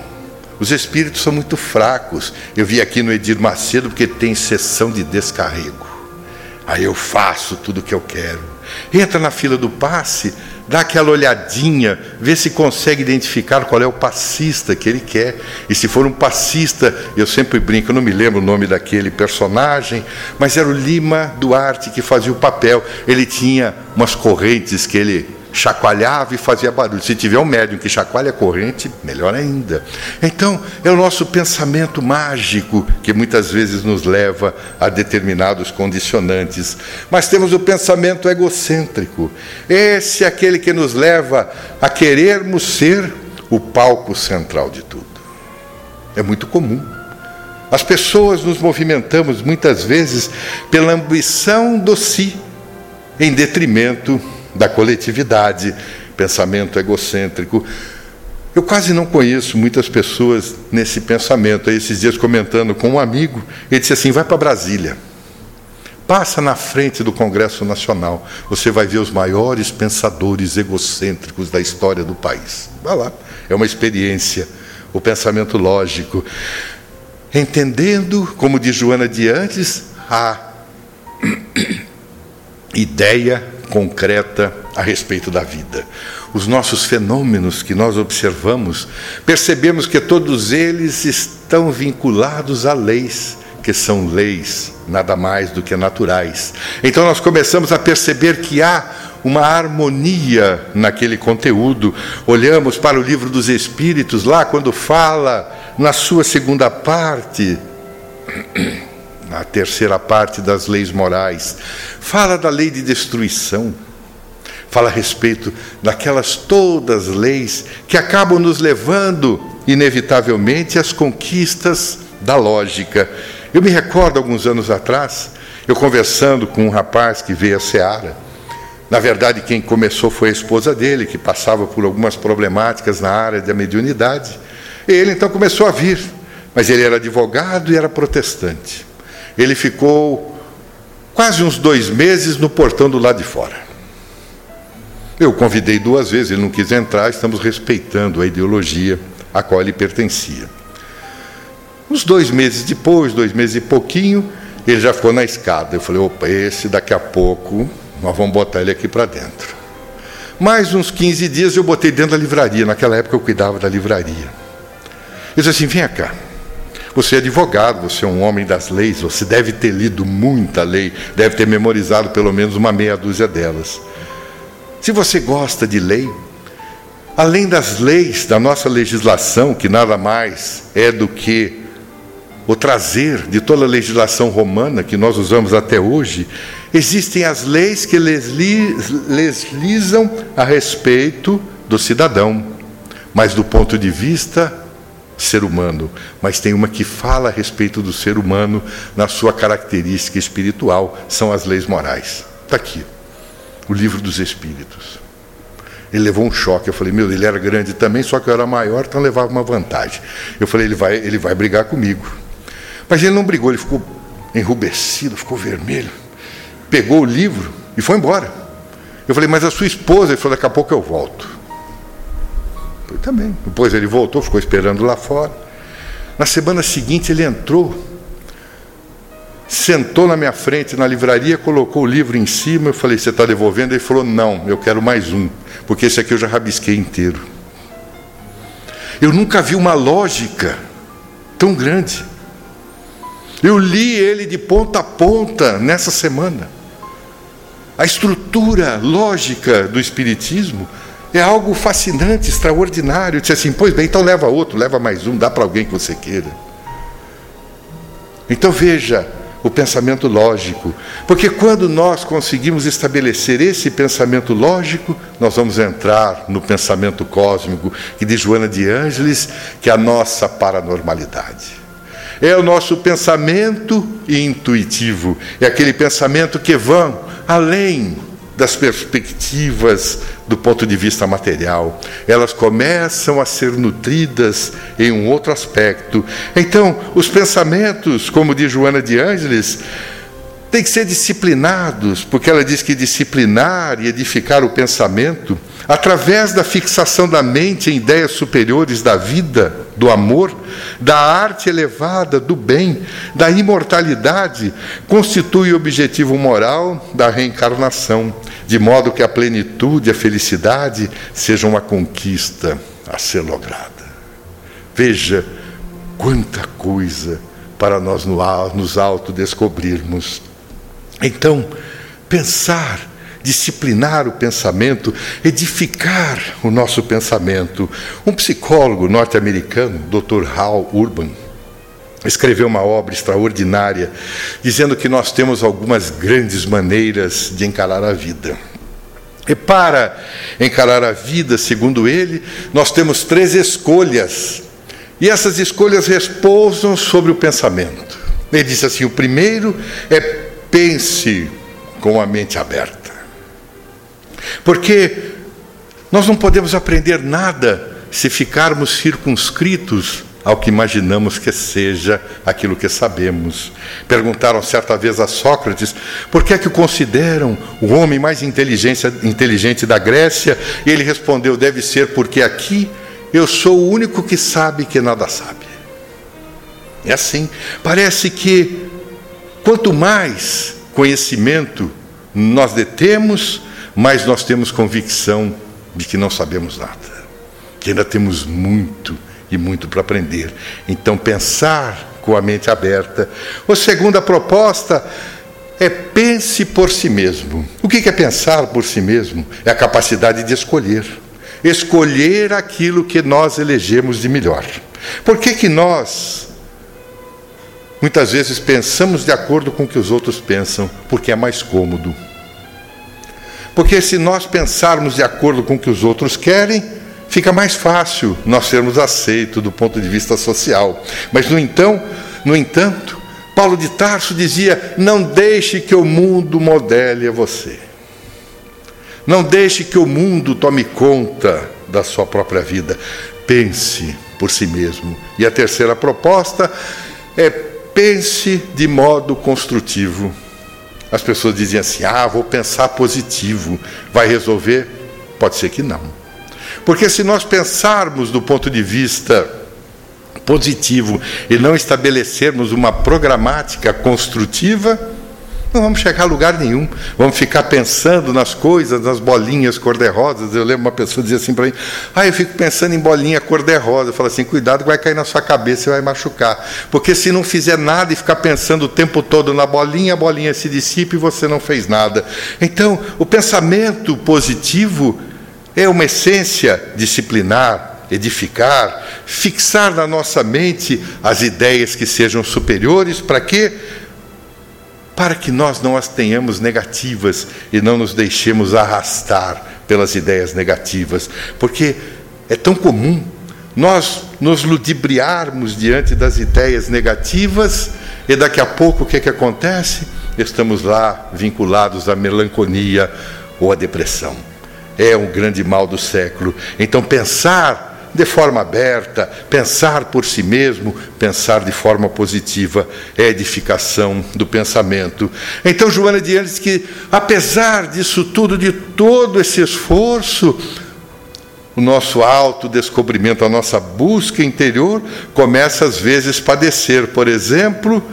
os espíritos são muito fracos. Eu vi aqui no Edir Macedo porque tem sessão de descarrego. Aí eu faço tudo o que eu quero. Entra na fila do passe, dá aquela olhadinha, vê se consegue identificar qual é o passista que ele quer. E se for um passista, eu sempre brinco, eu não me lembro o nome daquele personagem, mas era o Lima Duarte que fazia o papel. Ele tinha umas correntes que ele chacoalhava e fazia barulho. Se tiver um médium que chacoalha a corrente, melhor ainda. Então, é o nosso pensamento mágico que muitas vezes nos leva a determinados condicionantes. Mas temos o pensamento egocêntrico. Esse é aquele que nos leva a querermos ser o palco central de tudo. É muito comum. As pessoas nos movimentamos muitas vezes pela ambição do si, em detrimento da coletividade, pensamento egocêntrico. Eu quase não conheço muitas pessoas nesse pensamento. Esses dias, comentando com um amigo, ele disse assim: vai para Brasília, passa na frente do Congresso Nacional, você vai ver os maiores pensadores egocêntricos da história do país. Vá lá, é uma experiência. o pensamento lógico, entendendo, como diz Joana de antes, a <coughs> ideia concreta a respeito da vida. Os nossos fenômenos que nós observamos, percebemos que todos eles estão vinculados a leis, que são leis nada mais do que naturais. Então nós começamos a perceber que há uma harmonia naquele conteúdo. Olhamos para o livro dos Espíritos, lá quando fala na sua segunda parte, <clears throat> na terceira parte das leis morais, fala da lei de destruição, fala a respeito daquelas todas leis que acabam nos levando, inevitavelmente, às conquistas da lógica. Eu me recordo, alguns anos atrás, eu conversando com um rapaz que veio a Seara. Na verdade, quem começou foi a esposa dele, que passava por algumas problemáticas na área da mediunidade. Ele então começou a vir, mas ele era advogado e era protestante. Ele ficou quase uns dois meses no portão do lado de fora. Eu convidei duas vezes, ele não quis entrar, estamos respeitando a ideologia a qual ele pertencia. Uns dois meses depois, dois meses e pouquinho, ele já ficou na escada. Eu falei, opa, esse daqui a pouco nós vamos botar ele aqui para dentro. Mais uns 15 dias eu botei dentro da livraria. Naquela época eu cuidava da livraria. Ele disse assim: vem cá. Você é advogado, você é um homem das leis, você deve ter lido muita lei, deve ter memorizado pelo menos uma meia dúzia delas. Se você gosta de lei, além das leis da nossa legislação, que nada mais é do que o trazer de toda a legislação romana que nós usamos até hoje, existem as leis que legislam a respeito do cidadão, mas do ponto de vista ser humano, mas tem uma que fala a respeito do ser humano na sua característica espiritual, são as leis morais. Está aqui, o livro dos Espíritos. Ele levou um choque. Eu falei, meu, ele era grande também, só que eu era maior, então levava uma vantagem. Eu falei, ele vai, ele vai brigar comigo. Mas ele não brigou, ele ficou enrubescido, ficou vermelho. Pegou o livro e foi embora. Eu falei, mas a sua esposa? Ele falou, daqui a pouco eu volto. Eu também. Depois ele voltou, ficou esperando lá fora. Na semana seguinte ele entrou, sentou na minha frente na livraria, colocou o livro em cima. Eu falei: Você está devolvendo? Ele falou: Não, eu quero mais um, porque esse aqui eu já rabisquei inteiro. Eu nunca vi uma lógica tão grande. Eu li ele de ponta a ponta nessa semana. A estrutura lógica do Espiritismo é algo fascinante, extraordinário. Disse assim: Pois bem, então leva outro, leva mais um, dá para alguém que você queira. Então veja o pensamento lógico, porque quando nós conseguimos estabelecer esse pensamento lógico, nós vamos entrar no pensamento cósmico, que diz Joana de Ângeles, que é a nossa paranormalidade. É o nosso pensamento intuitivo, é aquele pensamento que vão além das perspectivas do ponto de vista material. Elas começam a ser nutridas em um outro aspecto. Então, os pensamentos, como diz Joana de Ângeles, têm que ser disciplinados, porque ela diz que disciplinar e edificar o pensamento, através da fixação da mente em ideias superiores da vida, do amor, da arte elevada, do bem, da imortalidade, constitui o objetivo moral da reencarnação, de modo que a plenitude, a felicidade sejam uma conquista a ser lograda. Veja quanta coisa para nós nos autodescobrirmos. Então, pensar, disciplinar o pensamento, edificar o nosso pensamento. Um psicólogo norte-americano, Dr. Hal Urban, escreveu uma obra extraordinária, dizendo que nós temos algumas grandes maneiras de encarar a vida. E para encarar a vida, segundo ele, nós temos três escolhas. E essas escolhas repousam sobre o pensamento. Ele disse assim: o primeiro é pense com a mente aberta. Porque nós não podemos aprender nada se ficarmos circunscritos ao que imaginamos que seja aquilo que sabemos. Perguntaram certa vez a Sócrates por que é que o consideram o homem mais inteligente, da Grécia, e ele respondeu: deve ser porque aqui eu sou o único que sabe que nada sabe. É assim. Parece que quanto mais conhecimento nós detemos, mais nós temos convicção de que não sabemos nada, que ainda temos muito e muito para aprender. Então, pensar com a mente aberta. A segunda proposta é pense por si mesmo. O que é pensar por si mesmo? É a capacidade de escolher. Escolher aquilo que nós elegemos de melhor. Por que, que nós, muitas vezes, pensamos de acordo com o que os outros pensam? Porque é mais cômodo. Porque se nós pensarmos de acordo com o que os outros querem, fica mais fácil nós sermos aceitos do ponto de vista social. Mas, no, então, no entanto, Paulo de Tarso dizia: Não deixe que o mundo modele a você. Não deixe que o mundo tome conta da sua própria vida. Pense por si mesmo. E a terceira proposta é pense de modo construtivo. As pessoas dizem assim: ah, vou pensar positivo, vai resolver? Pode ser que não. Porque se nós pensarmos do ponto de vista positivo e não estabelecermos uma programática construtiva, não vamos chegar a lugar nenhum. Vamos ficar pensando nas coisas, nas bolinhas cor-de-rosas. Eu lembro uma pessoa dizia assim para mim: Ah, eu fico pensando em bolinha cor-de-rosa. Eu falo assim: cuidado, vai cair na sua cabeça e vai machucar. Porque se não fizer nada e ficar pensando o tempo todo na bolinha, a bolinha se dissipa e você não fez nada. Então, o pensamento positivo é uma essência disciplinar, edificar, fixar na nossa mente as ideias que sejam superiores, para quê? Para que nós não as tenhamos negativas e não nos deixemos arrastar pelas ideias negativas, porque é tão comum nós nos ludibriarmos diante das ideias negativas e daqui a pouco o que, é que acontece? Estamos lá vinculados à melancolia ou à depressão. É um grande mal do século. Então, pensar de forma aberta, pensar por si mesmo, pensar de forma positiva, é edificação do pensamento. Então, Joana diz que, apesar disso tudo, de todo esse esforço, o nosso autodescobrimento, a nossa busca interior, começa às vezes a padecer, por exemplo,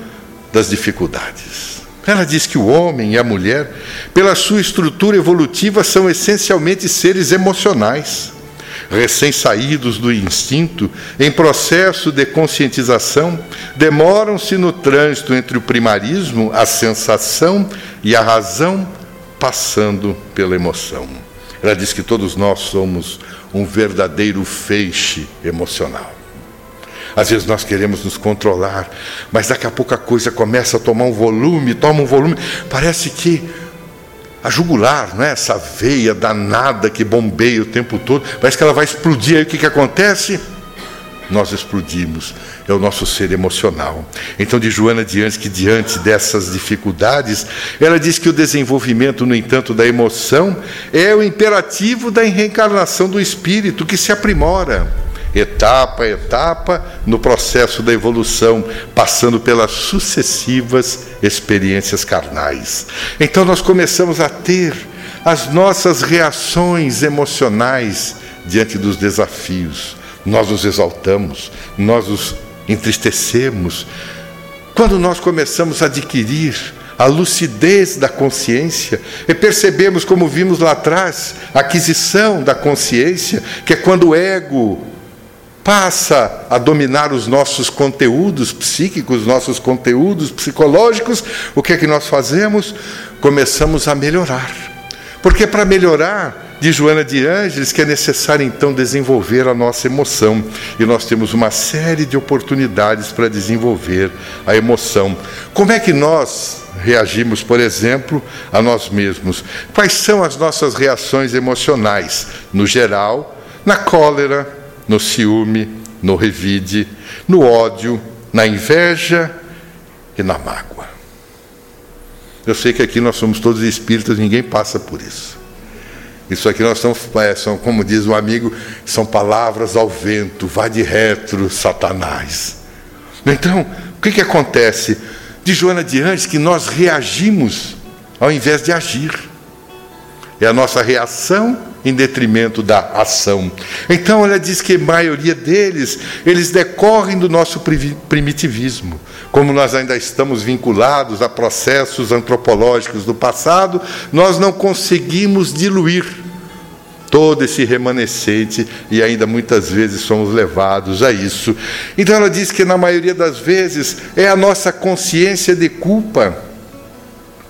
das dificuldades. Ela diz que o homem e a mulher, pela sua estrutura evolutiva, são essencialmente seres emocionais recém-saídos do instinto, em processo de conscientização, demoram-se no trânsito entre o primarismo, a sensação e a razão, passando pela emoção. Ela diz que todos nós somos um verdadeiro feixe emocional. Às vezes nós queremos nos controlar, mas daqui a pouco a coisa começa a tomar um volume, toma um volume, parece que a jugular, não é? essa veia danada que bombeia o tempo todo, parece que ela vai explodir. Aí o que, que acontece? Nós explodimos, é o nosso ser emocional. Então, de Joana diante que diante dessas dificuldades, ela diz que o desenvolvimento, no entanto, da emoção é o imperativo da reencarnação do espírito que se aprimora etapa a etapa, no processo da evolução, passando pelas sucessivas experiências carnais. Então nós começamos a ter as nossas reações emocionais diante dos desafios. Nós nos exaltamos, nós nos entristecemos. Quando nós começamos a adquirir a lucidez da consciência e percebemos, como vimos lá atrás, a aquisição da consciência, que é quando o ego passa a dominar os nossos conteúdos psíquicos, nossos conteúdos psicológicos, o que é que nós fazemos? Começamos a melhorar. Porque para melhorar, de Joana de Ângeles, que é necessário então desenvolver a nossa emoção. E nós temos uma série de oportunidades para desenvolver a emoção. Como é que nós reagimos, por exemplo, a nós mesmos? Quais são as nossas reações emocionais? No geral, na cólera, no ciúme, no revide, no ódio, na inveja e na mágoa. Eu sei que aqui nós somos todos espíritas, ninguém passa por isso. Isso aqui nós somos, é, são, como diz um amigo, são palavras ao vento, vá de retro, Satanás. Então, o que, que acontece? De Joana de antes que nós reagimos ao invés de agir. É a nossa reação em detrimento da ação. Então ela diz que a maioria deles, eles decorrem do nosso primitivismo. Como nós ainda estamos vinculados a processos antropológicos do passado, nós não conseguimos diluir todo esse remanescente e ainda muitas vezes somos levados a isso. Então ela diz que na maioria das vezes é a nossa consciência de culpa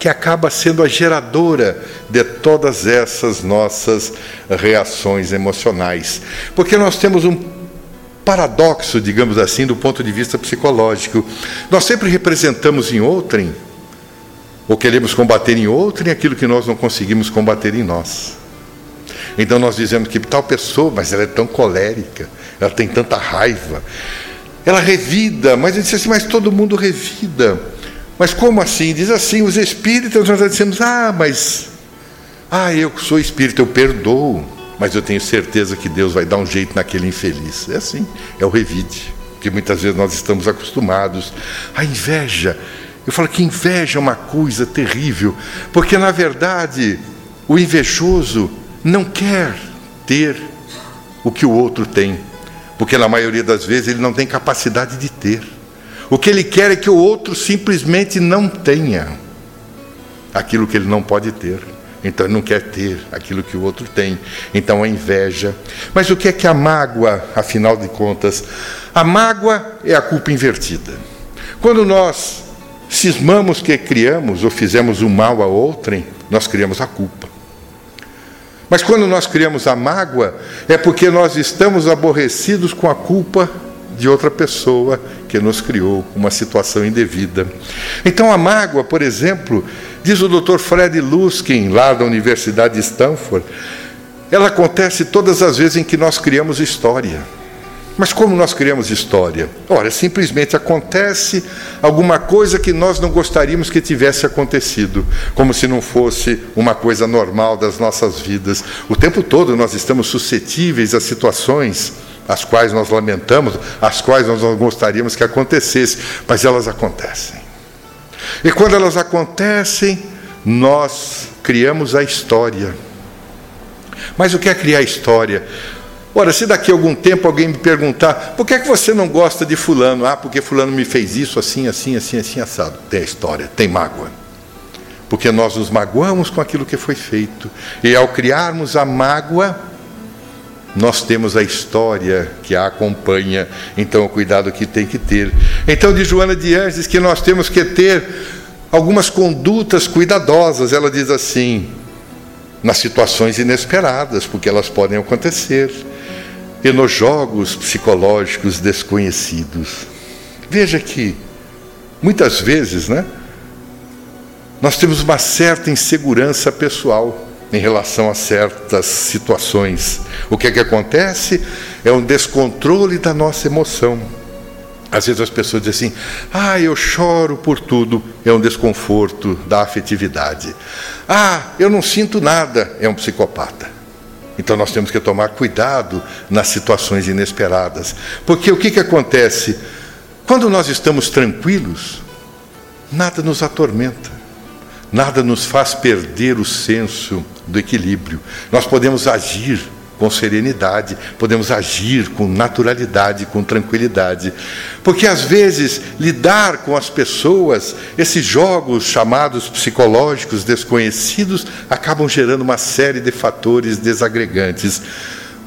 que acaba sendo a geradora de todas essas nossas reações emocionais. Porque nós temos um paradoxo, digamos assim, do ponto de vista psicológico. Nós sempre representamos em outrem, ou queremos combater em outrem, aquilo que nós não conseguimos combater em nós. Então nós dizemos que tal pessoa, mas ela é tão colérica, ela tem tanta raiva, ela revida, mas ele disse assim, mas todo mundo revida. Mas como assim? Diz assim, os espíritos, nós dizemos, ah, mas ah, eu sou espírito, eu perdoo, mas eu tenho certeza que Deus vai dar um jeito naquele infeliz. É assim, é o revide, que muitas vezes nós estamos acostumados. A inveja, eu falo que inveja é uma coisa terrível, porque na verdade o invejoso não quer ter o que o outro tem, porque na maioria das vezes ele não tem capacidade de ter. O que ele quer é que o outro simplesmente não tenha aquilo que ele não pode ter. Então ele não quer ter aquilo que o outro tem. Então a inveja. Mas o que é que a mágoa, afinal de contas? A mágoa é a culpa invertida. Quando nós cismamos que criamos ou fizemos o um mal a outrem, nós criamos a culpa. Mas quando nós criamos a mágoa, é porque nós estamos aborrecidos com a culpa de outra pessoa que nos criou uma situação indevida. Então a mágoa, por exemplo, diz o Dr. Fred Luskin, lá da Universidade de Stanford, ela acontece todas as vezes em que nós criamos história. Mas como nós criamos história? Ora, simplesmente acontece alguma coisa que nós não gostaríamos que tivesse acontecido, como se não fosse uma coisa normal das nossas vidas. O tempo todo nós estamos suscetíveis a situações as quais nós lamentamos, as quais nós não gostaríamos que acontecesse, mas elas acontecem. E quando elas acontecem, nós criamos a história. Mas o que é criar história? Ora, se daqui a algum tempo alguém me perguntar, por que, é que você não gosta de fulano? Ah, porque fulano me fez isso, assim, assim, assim, assim, assado. Tem a história, tem mágoa. Porque nós nos magoamos com aquilo que foi feito. E ao criarmos a mágoa, nós temos a história que a acompanha, então o cuidado que tem que ter. Então, de Joana de Anjos, que nós temos que ter algumas condutas cuidadosas. Ela diz assim, nas situações inesperadas, porque elas podem acontecer e nos jogos psicológicos desconhecidos. Veja que, muitas vezes, né, nós temos uma certa insegurança pessoal em relação a certas situações. O que é que acontece? É um descontrole da nossa emoção. Às vezes as pessoas dizem assim: ah, eu choro por tudo, é um desconforto da afetividade. Ah, eu não sinto nada, é um psicopata. Então nós temos que tomar cuidado nas situações inesperadas. Porque o que, que acontece? Quando nós estamos tranquilos, nada nos atormenta, nada nos faz perder o senso do equilíbrio. Nós podemos agir com serenidade, podemos agir com naturalidade, com tranquilidade. Porque às vezes lidar com as pessoas, esses jogos chamados psicológicos desconhecidos, acabam gerando uma série de fatores desagregantes.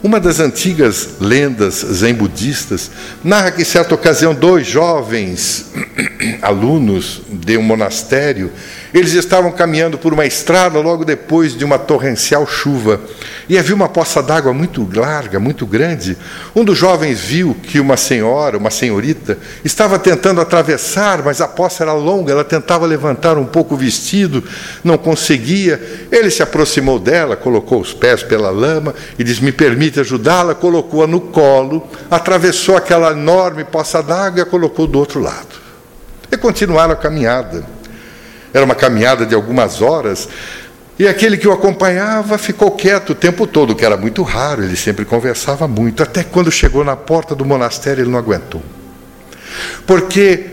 Uma das antigas lendas zen budistas narra que, em certa ocasião, dois jovens <coughs> alunos de um monastério eles estavam caminhando por uma estrada logo depois de uma torrencial chuva e havia uma poça d'água muito larga, muito grande. Um dos jovens viu que uma senhora, uma senhorita, estava tentando atravessar, mas a poça era longa, ela tentava levantar um pouco o vestido, não conseguia. Ele se aproximou dela, colocou os pés pela lama e disse: Me permite ajudá-la? Colocou-a no colo, atravessou aquela enorme poça d'água e a colocou do outro lado. E continuaram a caminhada. Era uma caminhada de algumas horas. E aquele que o acompanhava ficou quieto o tempo todo, que era muito raro, ele sempre conversava muito. Até quando chegou na porta do monastério, ele não aguentou. Porque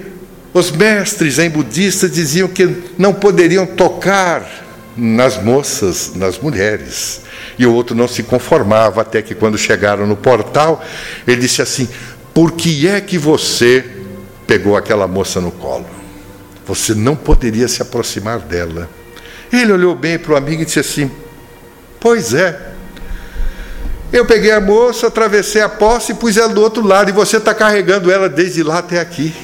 os mestres em budistas diziam que não poderiam tocar nas moças, nas mulheres. E o outro não se conformava, até que quando chegaram no portal, ele disse assim: Por que é que você pegou aquela moça no colo? Você não poderia se aproximar dela. Ele olhou bem para o amigo e disse assim: Pois é. Eu peguei a moça, atravessei a posse e pus ela do outro lado, e você está carregando ela desde lá até aqui.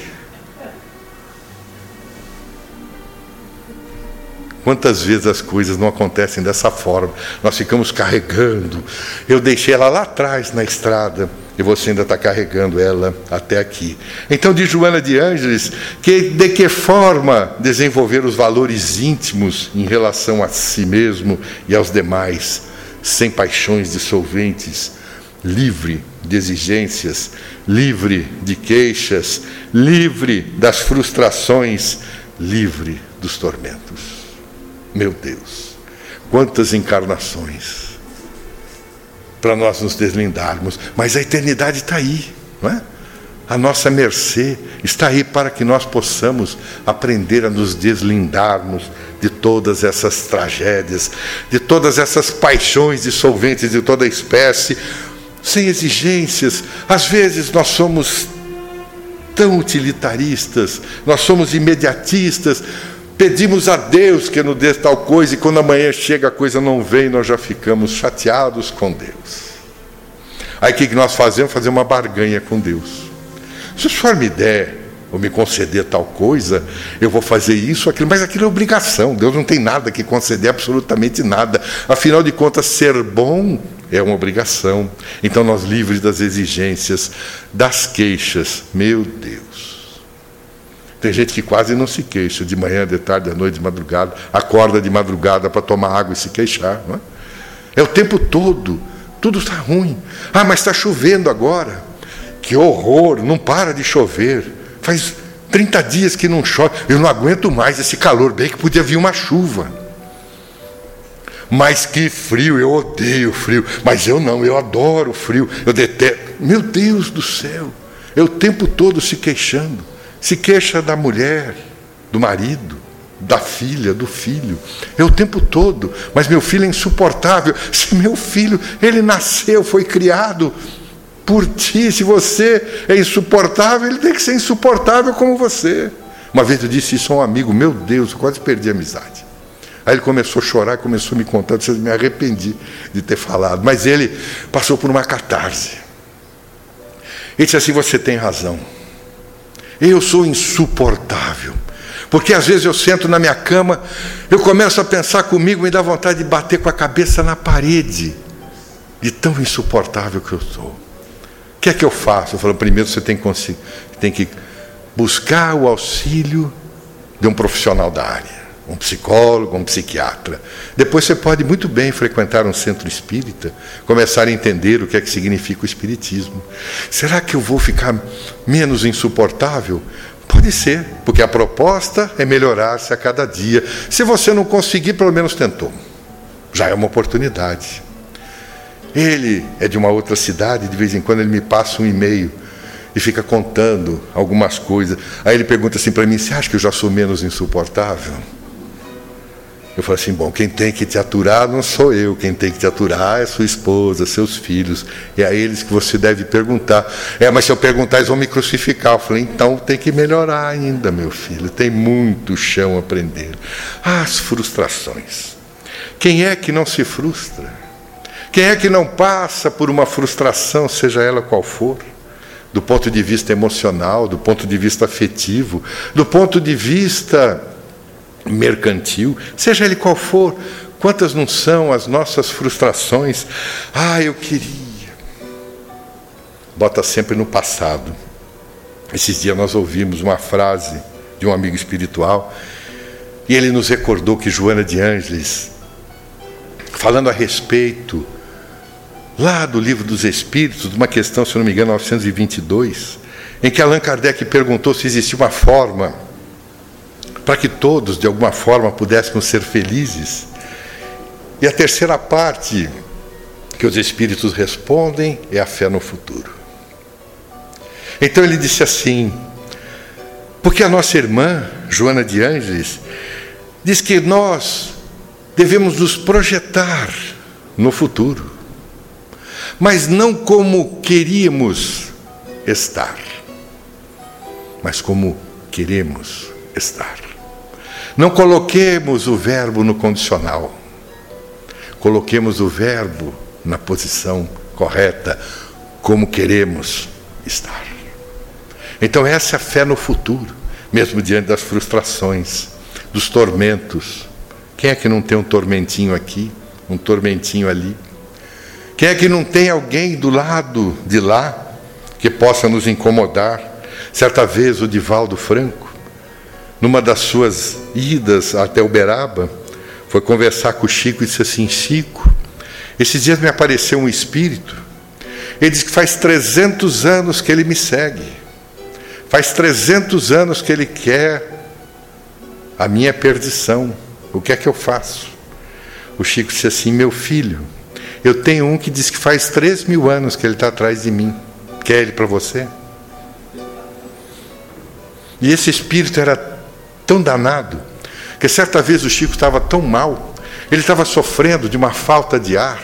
Quantas vezes as coisas não acontecem dessa forma? Nós ficamos carregando. Eu deixei ela lá atrás na estrada e você ainda está carregando ela até aqui. Então, diz Joana de Ângeles, que de que forma desenvolver os valores íntimos em relação a si mesmo e aos demais, sem paixões dissolventes, livre de exigências, livre de queixas, livre das frustrações, livre dos tormentos. Meu Deus, quantas encarnações para nós nos deslindarmos, mas a eternidade está aí, não é? A nossa mercê está aí para que nós possamos aprender a nos deslindarmos de todas essas tragédias, de todas essas paixões dissolventes de toda espécie, sem exigências. Às vezes nós somos tão utilitaristas, nós somos imediatistas, Pedimos a Deus que nos dê tal coisa, e quando amanhã chega a coisa não vem, nós já ficamos chateados com Deus. Aí o que nós fazemos? Fazer uma barganha com Deus. Se o senhor me der ou me conceder tal coisa, eu vou fazer isso, aquilo, mas aquilo é obrigação. Deus não tem nada que conceder, absolutamente nada. Afinal de contas, ser bom é uma obrigação. Então, nós livres das exigências, das queixas, meu Deus. Tem gente que quase não se queixa, de manhã, de tarde, de noite, de madrugada, acorda de madrugada para tomar água e se queixar. Não é? é o tempo todo, tudo está ruim. Ah, mas está chovendo agora. Que horror, não para de chover. Faz 30 dias que não chove. Eu não aguento mais esse calor, bem que podia vir uma chuva. Mas que frio, eu odeio frio. Mas eu não, eu adoro frio. Eu detesto. Meu Deus do céu, é o tempo todo se queixando. Se queixa da mulher, do marido, da filha, do filho. É o tempo todo. Mas meu filho é insuportável. <laughs> Se meu filho, ele nasceu, foi criado por ti. Se você é insuportável, ele tem que ser insuportável como você. Uma vez eu disse isso a um amigo, meu Deus, eu quase perdi a amizade. Aí ele começou a chorar, começou a me contar, eu me arrependi de ter falado. Mas ele passou por uma catarse. Ele disse assim: Você tem razão. Eu sou insuportável. Porque às vezes eu sento na minha cama, eu começo a pensar comigo, me dá vontade de bater com a cabeça na parede, de tão insuportável que eu sou. O que é que eu faço? Eu falo, primeiro você tem que, tem que buscar o auxílio de um profissional da área um psicólogo, um psiquiatra. Depois você pode muito bem frequentar um centro espírita, começar a entender o que é que significa o espiritismo. Será que eu vou ficar menos insuportável? Pode ser, porque a proposta é melhorar-se a cada dia. Se você não conseguir, pelo menos tentou. Já é uma oportunidade. Ele é de uma outra cidade, de vez em quando ele me passa um e-mail e fica contando algumas coisas. Aí ele pergunta assim para mim: Você acha que eu já sou menos insuportável? Eu falei assim: bom, quem tem que te aturar não sou eu, quem tem que te aturar é sua esposa, seus filhos. É a eles que você deve perguntar. É, mas se eu perguntar, eles vão me crucificar. Eu falei: então tem que melhorar ainda, meu filho, tem muito chão a aprender. As frustrações. Quem é que não se frustra? Quem é que não passa por uma frustração, seja ela qual for? Do ponto de vista emocional, do ponto de vista afetivo, do ponto de vista mercantil, seja ele qual for, quantas não são as nossas frustrações? Ah, eu queria. Bota sempre no passado. Esses dias nós ouvimos uma frase de um amigo espiritual e ele nos recordou que Joana de Ângeles, falando a respeito, lá do livro dos Espíritos, de uma questão, se não me engano, 922, em que Allan Kardec perguntou se existia uma forma para que todos, de alguma forma, pudéssemos ser felizes. E a terceira parte que os Espíritos respondem é a fé no futuro. Então ele disse assim: porque a nossa irmã, Joana de Ângeles, diz que nós devemos nos projetar no futuro, mas não como queríamos estar, mas como queremos estar. Não coloquemos o verbo no condicional, coloquemos o verbo na posição correta, como queremos estar. Então, essa é a fé no futuro, mesmo diante das frustrações, dos tormentos. Quem é que não tem um tormentinho aqui, um tormentinho ali? Quem é que não tem alguém do lado de lá que possa nos incomodar? Certa vez, o Divaldo Franco, numa das suas idas até Uberaba, foi conversar com o Chico e disse assim: Chico, esses dias me apareceu um espírito. Ele diz que faz 300 anos que ele me segue. Faz 300 anos que ele quer a minha perdição. O que é que eu faço? O Chico disse assim: Meu filho, eu tenho um que diz que faz 3 mil anos que ele está atrás de mim. Quer ele para você? E esse espírito era tão danado que certa vez o Chico estava tão mal, ele estava sofrendo de uma falta de ar.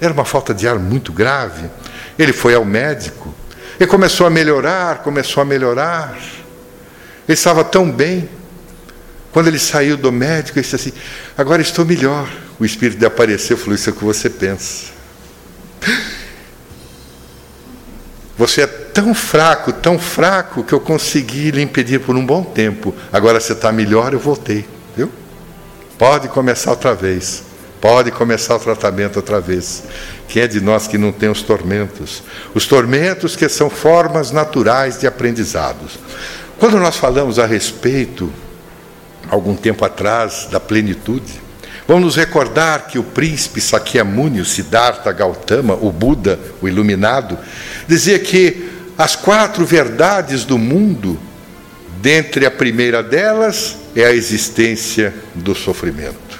Era uma falta de ar muito grave. Ele foi ao médico e começou a melhorar, começou a melhorar. Ele estava tão bem. Quando ele saiu do médico, ele disse assim: Agora estou melhor. O espírito de aparecer falou: Isso é o que você pensa. Você é tão fraco, tão fraco, que eu consegui lhe impedir por um bom tempo. Agora você está melhor, eu voltei. Viu? Pode começar outra vez. Pode começar o tratamento outra vez. Quem é de nós que não tem os tormentos? Os tormentos que são formas naturais de aprendizados. Quando nós falamos a respeito, algum tempo atrás, da plenitude, vamos nos recordar que o príncipe Sakyamuni, o Siddhartha Gautama, o Buda, o iluminado, dizia que as quatro verdades do mundo, dentre a primeira delas, é a existência do sofrimento.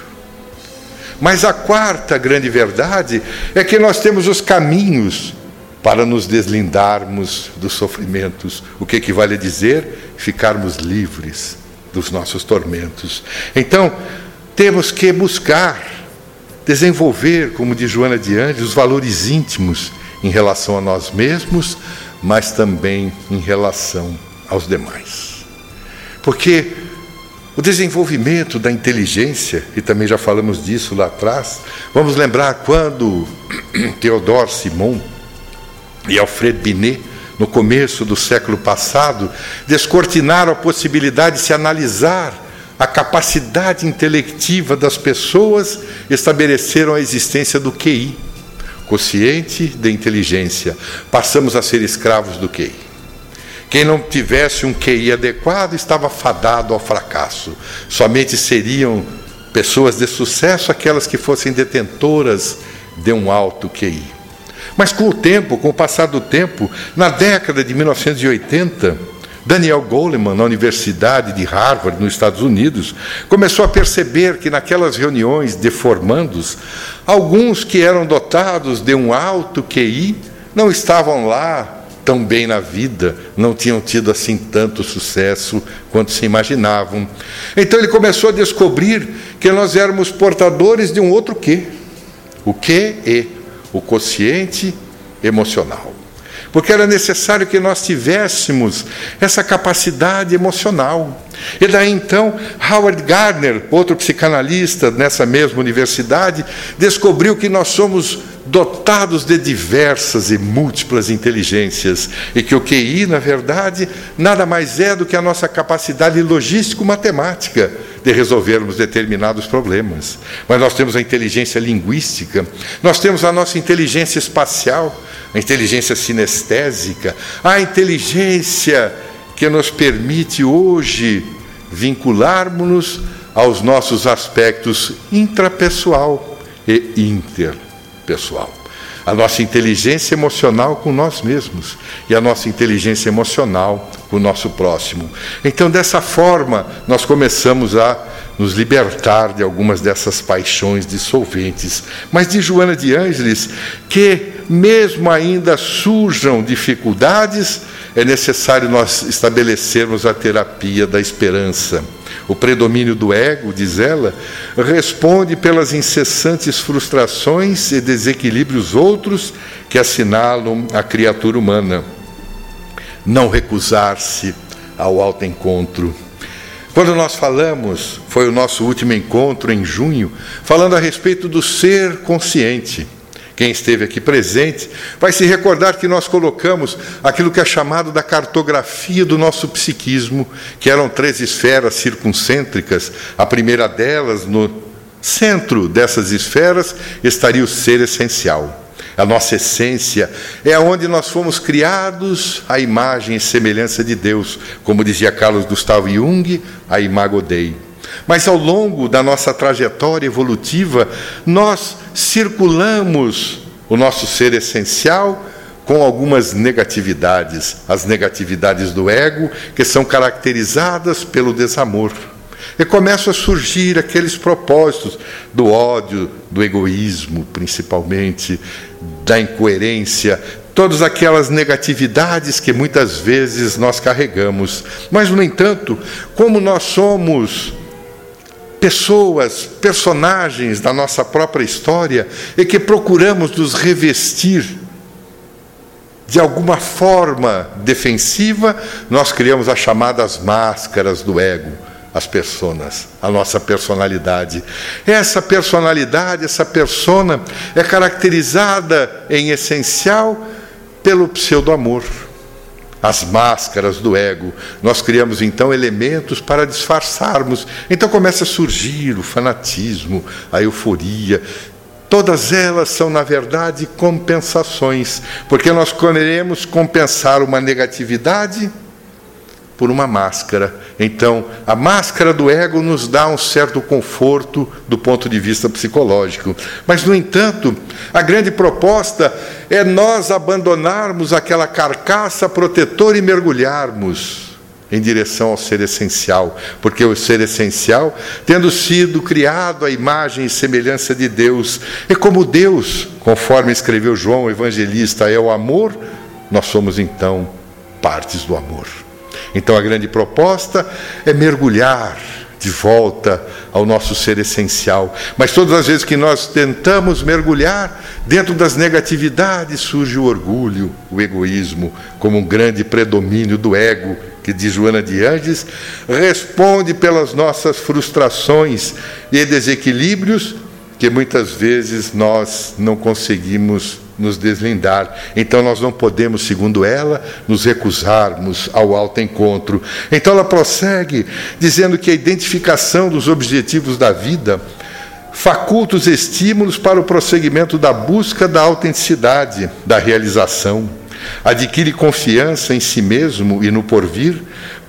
Mas a quarta grande verdade é que nós temos os caminhos para nos deslindarmos dos sofrimentos, o que equivale a dizer ficarmos livres dos nossos tormentos. Então, temos que buscar desenvolver, como diz Joana de Andes, os valores íntimos em relação a nós mesmos, mas também em relação aos demais. Porque o desenvolvimento da inteligência, e também já falamos disso lá atrás, vamos lembrar quando <clears throat> Theodore Simon e Alfred Binet, no começo do século passado, descortinaram a possibilidade de se analisar a capacidade intelectiva das pessoas, estabeleceram a existência do QI, consciente de inteligência. Passamos a ser escravos do QI. Quem não tivesse um QI adequado estava fadado ao fracasso. Somente seriam pessoas de sucesso aquelas que fossem detentoras de um alto QI. Mas com o tempo, com o passar do tempo, na década de 1980, Daniel Goleman, na Universidade de Harvard, nos Estados Unidos, começou a perceber que naquelas reuniões de formandos, alguns que eram dotados de um alto QI não estavam lá tão bem na vida, não tinham tido assim tanto sucesso quanto se imaginavam. Então ele começou a descobrir que nós éramos portadores de um outro quê. O que é o consciente emocional. Porque era necessário que nós tivéssemos essa capacidade emocional. E daí então, Howard Gardner, outro psicanalista nessa mesma universidade, descobriu que nós somos dotados de diversas e múltiplas inteligências, e que o QI, na verdade, nada mais é do que a nossa capacidade logístico-matemática de resolvermos determinados problemas. Mas nós temos a inteligência linguística, nós temos a nossa inteligência espacial, a inteligência sinestésica, a inteligência que nos permite hoje vincularmos-nos aos nossos aspectos intrapessoal e interpessoal pessoal. A nossa inteligência emocional com nós mesmos e a nossa inteligência emocional com o nosso próximo. Então, dessa forma, nós começamos a nos libertar de algumas dessas paixões dissolventes. Mas de Joana de Ângeles que, mesmo ainda surjam dificuldades, é necessário nós estabelecermos a terapia da esperança o predomínio do ego, diz ela, responde pelas incessantes frustrações e desequilíbrios outros que assinalam a criatura humana. Não recusar-se ao alto encontro. Quando nós falamos, foi o nosso último encontro em junho, falando a respeito do ser consciente. Quem esteve aqui presente vai se recordar que nós colocamos aquilo que é chamado da cartografia do nosso psiquismo, que eram três esferas circuncêntricas. A primeira delas, no centro dessas esferas, estaria o ser essencial. A nossa essência é onde nós fomos criados à imagem e semelhança de Deus, como dizia Carlos Gustavo Jung, a imago Dei. Mas ao longo da nossa trajetória evolutiva, nós circulamos o nosso ser essencial com algumas negatividades, as negatividades do ego, que são caracterizadas pelo desamor. E começam a surgir aqueles propósitos do ódio, do egoísmo, principalmente, da incoerência, todas aquelas negatividades que muitas vezes nós carregamos. Mas, no entanto, como nós somos pessoas, personagens da nossa própria história e que procuramos nos revestir de alguma forma defensiva, nós criamos as chamadas máscaras do ego, as personas, a nossa personalidade. Essa personalidade, essa persona é caracterizada em essencial pelo pseudo-amor as máscaras do ego. Nós criamos então elementos para disfarçarmos. Então começa a surgir o fanatismo, a euforia. Todas elas são, na verdade, compensações, porque nós queremos compensar uma negatividade por uma máscara. Então, a máscara do ego nos dá um certo conforto do ponto de vista psicológico. Mas, no entanto, a grande proposta é nós abandonarmos aquela carcaça protetora e mergulharmos em direção ao ser essencial, porque o ser essencial, tendo sido criado à imagem e semelhança de Deus, é como Deus, conforme escreveu João o evangelista, é o amor, nós somos então partes do amor. Então a grande proposta é mergulhar de volta ao nosso ser essencial. Mas todas as vezes que nós tentamos mergulhar dentro das negatividades, surge o orgulho, o egoísmo, como um grande predomínio do ego, que diz Joana de Anges, responde pelas nossas frustrações e desequilíbrios que muitas vezes nós não conseguimos nos deslindar. Então nós não podemos, segundo ela, nos recusarmos ao alto encontro. Então ela prossegue dizendo que a identificação dos objetivos da vida faculta os estímulos para o prosseguimento da busca da autenticidade, da realização. Adquire confiança em si mesmo e no porvir,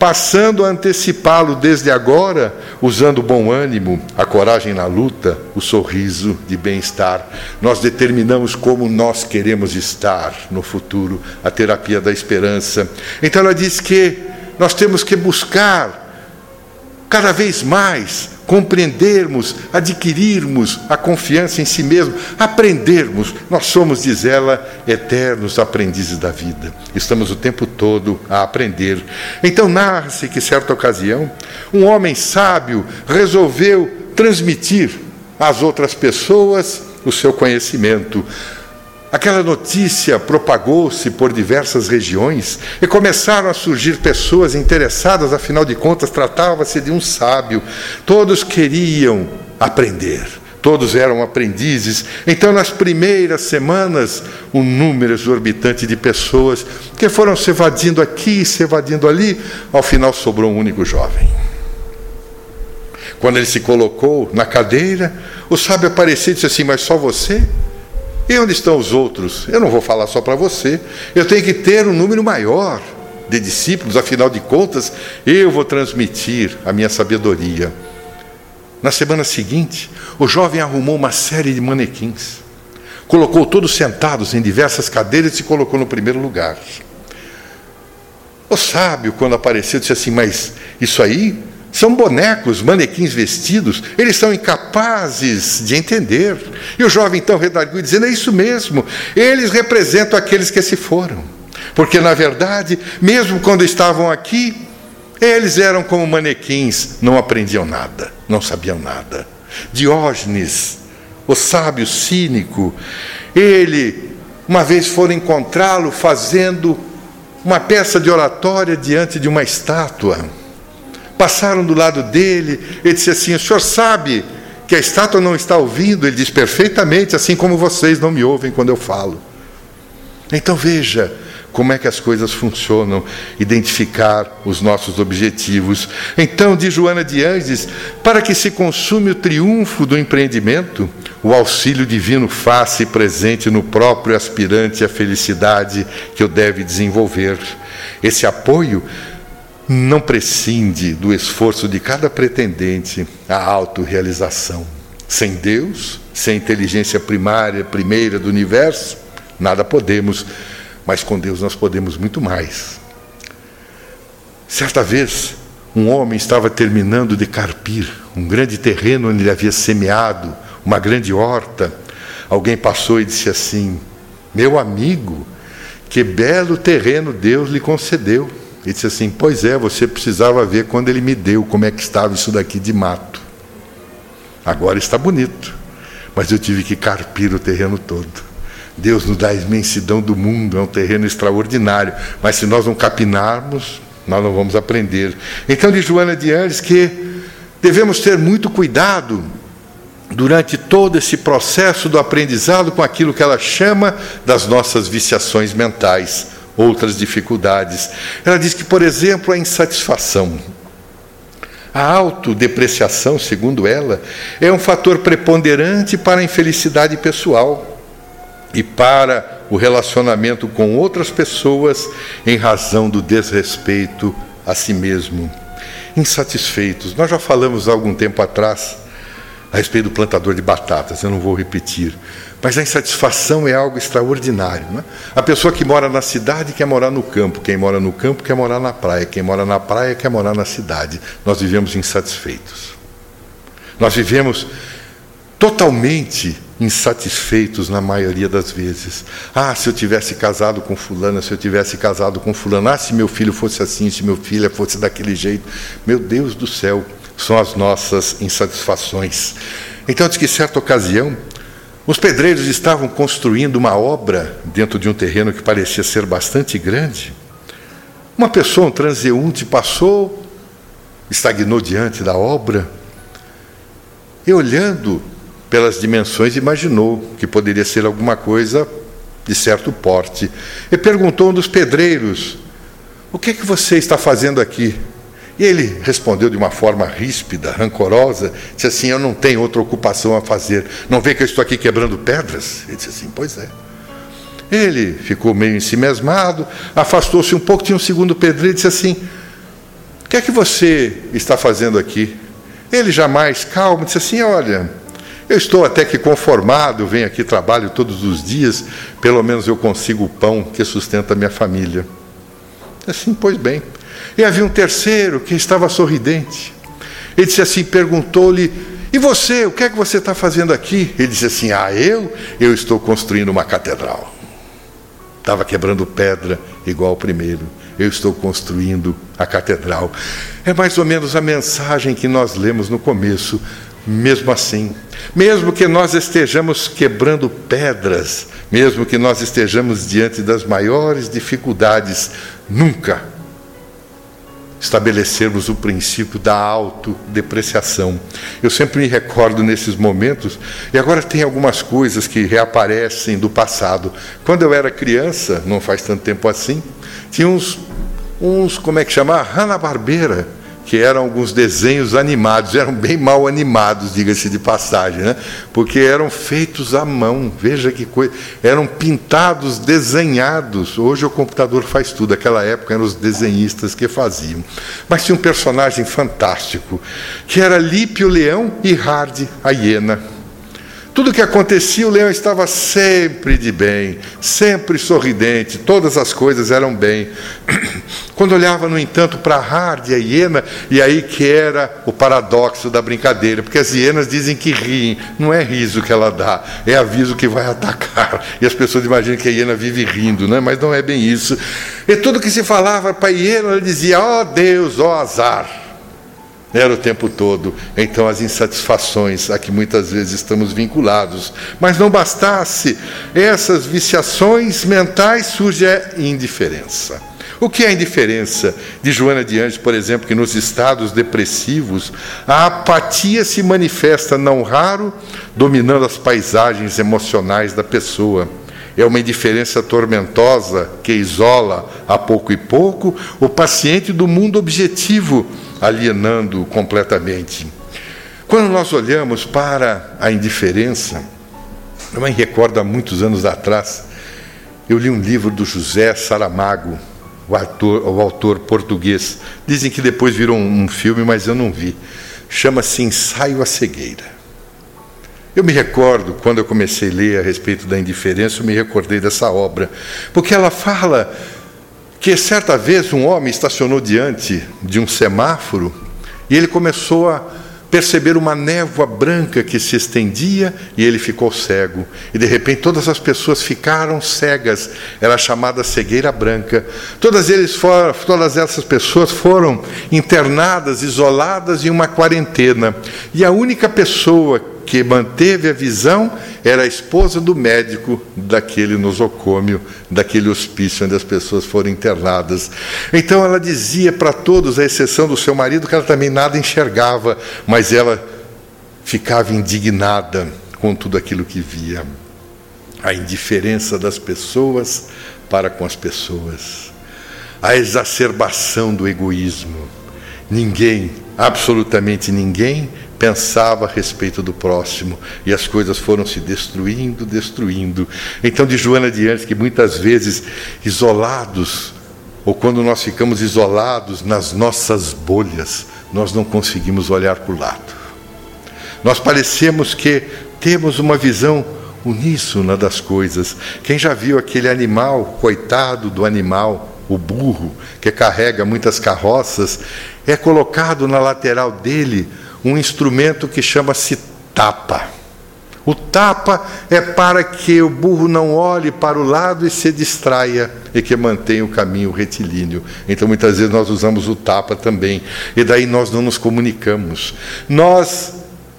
passando a antecipá-lo desde agora, usando o bom ânimo, a coragem na luta, o sorriso de bem-estar. Nós determinamos como nós queremos estar no futuro, a terapia da esperança. Então ela diz que nós temos que buscar cada vez mais compreendermos, adquirirmos a confiança em si mesmo, aprendermos. Nós somos, diz ela, eternos aprendizes da vida. Estamos o tempo todo a aprender. Então, narra-se que, certa ocasião, um homem sábio resolveu transmitir às outras pessoas o seu conhecimento. Aquela notícia propagou-se por diversas regiões e começaram a surgir pessoas interessadas, afinal de contas, tratava-se de um sábio. Todos queriam aprender, todos eram aprendizes. Então, nas primeiras semanas, um número exorbitante de pessoas que foram se evadindo aqui e se evadindo ali, ao final sobrou um único jovem. Quando ele se colocou na cadeira, o sábio apareceu e disse assim: Mas só você? E onde estão os outros? Eu não vou falar só para você. Eu tenho que ter um número maior de discípulos, afinal de contas, eu vou transmitir a minha sabedoria. Na semana seguinte, o jovem arrumou uma série de manequins, colocou todos sentados em diversas cadeiras e se colocou no primeiro lugar. O sábio, quando apareceu, disse assim: Mas isso aí são bonecos, manequins vestidos, eles são incapazes de entender. E o jovem então redarguiu, dizendo: É isso mesmo, eles representam aqueles que se foram. Porque, na verdade, mesmo quando estavam aqui, Eles eram como manequins, não aprendiam nada, não sabiam nada. Diógenes, o sábio cínico, ele, uma vez foram encontrá-lo fazendo uma peça de oratória diante de uma estátua. Passaram do lado dele, ele disse assim: O senhor sabe que a estátua não está ouvindo? Ele diz perfeitamente, assim como vocês não me ouvem quando eu falo. Então veja, como é que as coisas funcionam, identificar os nossos objetivos. Então, de Joana de Anges, para que se consume o triunfo do empreendimento, o auxílio divino faça presente no próprio aspirante à felicidade que o deve desenvolver. Esse apoio não prescinde do esforço de cada pretendente à autorrealização. Sem Deus, sem inteligência primária, primeira do universo, nada podemos mas com Deus nós podemos muito mais. Certa vez, um homem estava terminando de carpir um grande terreno onde ele havia semeado uma grande horta. Alguém passou e disse assim: Meu amigo, que belo terreno Deus lhe concedeu. Ele disse assim: Pois é, você precisava ver quando ele me deu como é que estava isso daqui de mato. Agora está bonito, mas eu tive que carpir o terreno todo. Deus nos dá a imensidão do mundo, é um terreno extraordinário, mas se nós não capinarmos, nós não vamos aprender. Então, de Joana de Andes, que devemos ter muito cuidado durante todo esse processo do aprendizado com aquilo que ela chama das nossas viciações mentais, outras dificuldades. Ela diz que, por exemplo, a insatisfação. A autodepreciação, segundo ela, é um fator preponderante para a infelicidade pessoal e para o relacionamento com outras pessoas em razão do desrespeito a si mesmo. Insatisfeitos. Nós já falamos há algum tempo atrás a respeito do plantador de batatas, eu não vou repetir. Mas a insatisfação é algo extraordinário. Né? A pessoa que mora na cidade quer morar no campo, quem mora no campo quer morar na praia, quem mora na praia quer morar na cidade. Nós vivemos insatisfeitos. Nós vivemos totalmente insatisfeitos na maioria das vezes. Ah, se eu tivesse casado com fulana, se eu tivesse casado com fulano, ah, se meu filho fosse assim, se meu filho fosse daquele jeito. Meu Deus do céu, são as nossas insatisfações. Então, diz que certa ocasião, os pedreiros estavam construindo uma obra dentro de um terreno que parecia ser bastante grande. Uma pessoa, um transeunte, passou, estagnou diante da obra, e olhando pelas dimensões, imaginou que poderia ser alguma coisa de certo porte. E perguntou um dos pedreiros: O que é que você está fazendo aqui? E ele respondeu de uma forma ríspida, rancorosa, disse assim: Eu não tenho outra ocupação a fazer. Não vê que eu estou aqui quebrando pedras? Ele disse assim: Pois é. Ele ficou meio ensimesmado, afastou-se um pouco, tinha um segundo pedreiro e disse assim: O que é que você está fazendo aqui? Ele jamais calmo disse assim: Olha, eu estou até que conformado, venho aqui, trabalho todos os dias, pelo menos eu consigo o pão que sustenta a minha família. Assim, pois bem. E havia um terceiro que estava sorridente. Ele disse assim, perguntou-lhe, e você, o que é que você está fazendo aqui? Ele disse assim, ah, eu? Eu estou construindo uma catedral. Estava quebrando pedra igual o primeiro. Eu estou construindo a catedral. É mais ou menos a mensagem que nós lemos no começo mesmo assim, mesmo que nós estejamos quebrando pedras, mesmo que nós estejamos diante das maiores dificuldades, nunca estabelecermos o princípio da autodepreciação. Eu sempre me recordo nesses momentos, e agora tem algumas coisas que reaparecem do passado. Quando eu era criança, não faz tanto tempo assim, tinha uns, uns como é que chama? Hanna-Barbera que eram alguns desenhos animados, eram bem mal animados, diga-se de passagem, né? porque eram feitos à mão, veja que coisa, eram pintados, desenhados. Hoje o computador faz tudo, aquela época eram os desenhistas que faziam. Mas tinha um personagem fantástico, que era Lípio Leão e Hard a hiena. Tudo que acontecia, o leão estava sempre de bem, sempre sorridente, todas as coisas eram bem. <clears throat> Quando olhava, no entanto, para a Hard e a hiena, e aí que era o paradoxo da brincadeira, porque as hienas dizem que riem, não é riso que ela dá, é aviso que vai <laughs> atacar. E as pessoas imaginam que a hiena vive rindo, né? mas não é bem isso. E tudo que se falava para a hiena, ela dizia: ó oh, Deus, ó oh, azar. Era o tempo todo. Então, as insatisfações a que muitas vezes estamos vinculados. Mas não bastasse essas viciações mentais, surge a indiferença. O que é a indiferença? De Joana de Anjos, por exemplo, que nos estados depressivos, a apatia se manifesta, não raro, dominando as paisagens emocionais da pessoa. É uma indiferença tormentosa que isola a pouco e pouco o paciente do mundo objetivo alienando completamente. Quando nós olhamos para a indiferença, eu me recordo há muitos anos atrás, eu li um livro do José Saramago, o, autor, o autor português. Dizem que depois virou um, um filme, mas eu não vi. Chama-se Ensaio à Cegueira. Eu me recordo, quando eu comecei a ler a respeito da indiferença, eu me recordei dessa obra, porque ela fala que certa vez um homem estacionou diante de um semáforo e ele começou a perceber uma névoa branca que se estendia e ele ficou cego. E de repente todas as pessoas ficaram cegas. Era chamada cegueira branca. Todas, eles foram, todas essas pessoas foram internadas, isoladas em uma quarentena. E a única pessoa que manteve a visão era a esposa do médico daquele nosocômio, daquele hospício onde as pessoas foram internadas. Então ela dizia para todos, à exceção do seu marido, que ela também nada enxergava, mas ela ficava indignada com tudo aquilo que via. A indiferença das pessoas para com as pessoas, a exacerbação do egoísmo. Ninguém, absolutamente ninguém, pensava a respeito do próximo e as coisas foram se destruindo, destruindo. Então, de Joana de Anjos, que muitas vezes isolados, ou quando nós ficamos isolados nas nossas bolhas, nós não conseguimos olhar para o lado. Nós parecemos que temos uma visão uníssona das coisas. Quem já viu aquele animal, coitado do animal, o burro, que carrega muitas carroças, é colocado na lateral dele um instrumento que chama-se tapa. O tapa é para que o burro não olhe para o lado e se distraia e que mantenha o caminho retilíneo. Então, muitas vezes nós usamos o tapa também, e daí nós não nos comunicamos. Nós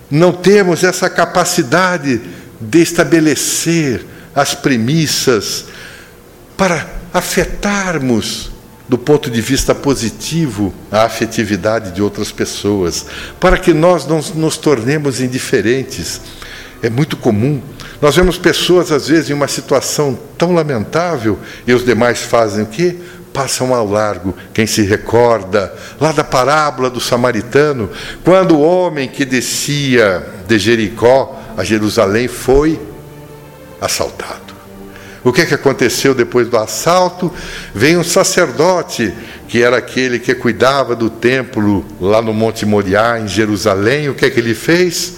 não temos essa capacidade de estabelecer as premissas para afetarmos do ponto de vista positivo a afetividade de outras pessoas, para que nós não nos tornemos indiferentes. É muito comum. Nós vemos pessoas, às vezes, em uma situação tão lamentável e os demais fazem o quê? Passam ao largo. Quem se recorda lá da parábola do samaritano, quando o homem que descia de Jericó a Jerusalém foi assaltado. O que, é que aconteceu depois do assalto? Vem um sacerdote, que era aquele que cuidava do templo lá no Monte Moriá, em Jerusalém. O que é que ele fez?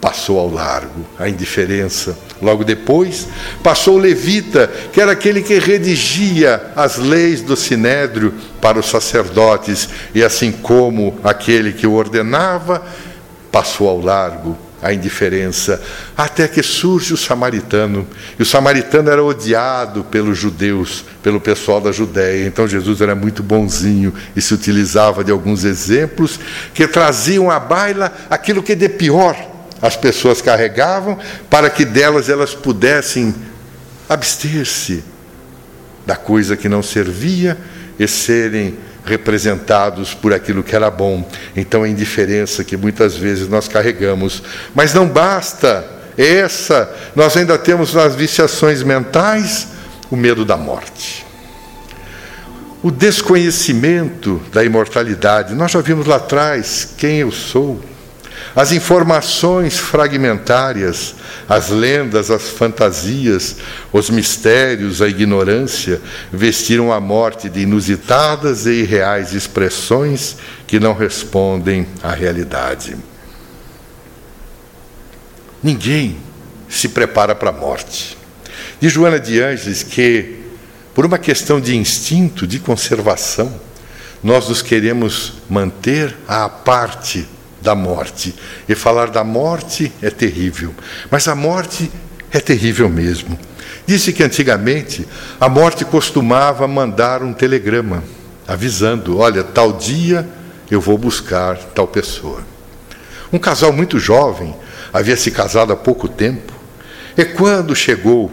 Passou ao largo, a indiferença. Logo depois, passou o levita, que era aquele que redigia as leis do sinédrio para os sacerdotes, e assim como aquele que o ordenava, passou ao largo a indiferença, até que surge o samaritano. E o samaritano era odiado pelos judeus, pelo pessoal da Judéia. Então Jesus era muito bonzinho e se utilizava de alguns exemplos que traziam à baila aquilo que de pior as pessoas carregavam, para que delas elas pudessem abster-se da coisa que não servia e serem representados por aquilo que era bom. Então a indiferença que muitas vezes nós carregamos. Mas não basta essa, nós ainda temos nas viciações mentais o medo da morte. O desconhecimento da imortalidade. Nós já vimos lá atrás quem eu sou. As informações fragmentárias, as lendas, as fantasias, os mistérios, a ignorância vestiram a morte de inusitadas e irreais expressões que não respondem à realidade. ninguém se prepara para a morte. Diz Joana de Ângeles que, por uma questão de instinto, de conservação, nós nos queremos manter à parte da morte. E falar da morte é terrível, mas a morte é terrível mesmo. Disse que antigamente a morte costumava mandar um telegrama avisando: olha, tal dia eu vou buscar tal pessoa. Um casal muito jovem, havia se casado há pouco tempo, e quando chegou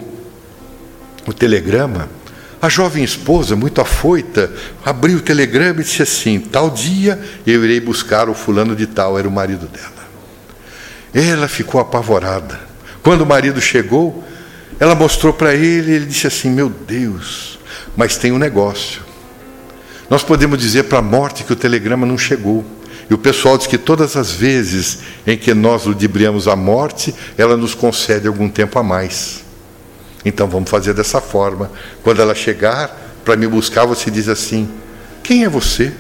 o telegrama, a jovem esposa, muito afoita, abriu o telegrama e disse assim: Tal dia eu irei buscar o fulano de tal, era o marido dela. Ela ficou apavorada. Quando o marido chegou, ela mostrou para ele e ele disse assim: Meu Deus, mas tem um negócio. Nós podemos dizer para a morte que o telegrama não chegou. E o pessoal diz que todas as vezes em que nós ludibriamos a morte, ela nos concede algum tempo a mais. Então vamos fazer dessa forma. Quando ela chegar para me buscar, você diz assim: Quem é você?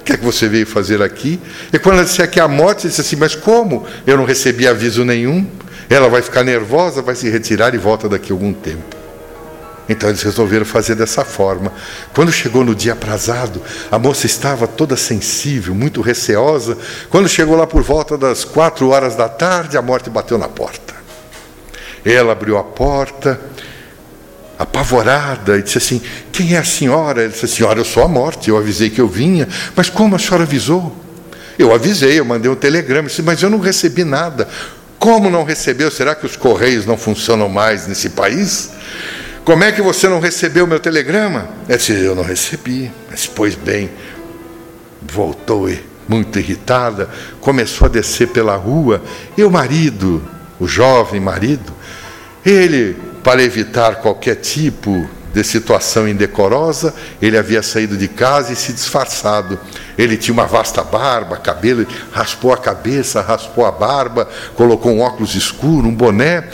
O que é que você veio fazer aqui? E quando ela disser que é a morte, você diz assim: Mas como? Eu não recebi aviso nenhum. Ela vai ficar nervosa, vai se retirar e volta daqui a algum tempo. Então eles resolveram fazer dessa forma. Quando chegou no dia aprazado, a moça estava toda sensível, muito receosa. Quando chegou lá por volta das quatro horas da tarde, a morte bateu na porta. Ela abriu a porta, apavorada, e disse assim: Quem é a senhora? Ela disse: Senhora, eu sou a morte. Eu avisei que eu vinha. Mas como a senhora avisou? Eu avisei, eu mandei um telegrama. Disse, mas eu não recebi nada. Como não recebeu? Será que os correios não funcionam mais nesse país? Como é que você não recebeu o meu telegrama? Ela disse: Eu não recebi. Mas, pois bem, voltou muito irritada, começou a descer pela rua, e o marido, o jovem marido, ele, para evitar qualquer tipo de situação indecorosa, ele havia saído de casa e se disfarçado. Ele tinha uma vasta barba, cabelo, raspou a cabeça, raspou a barba, colocou um óculos escuro, um boné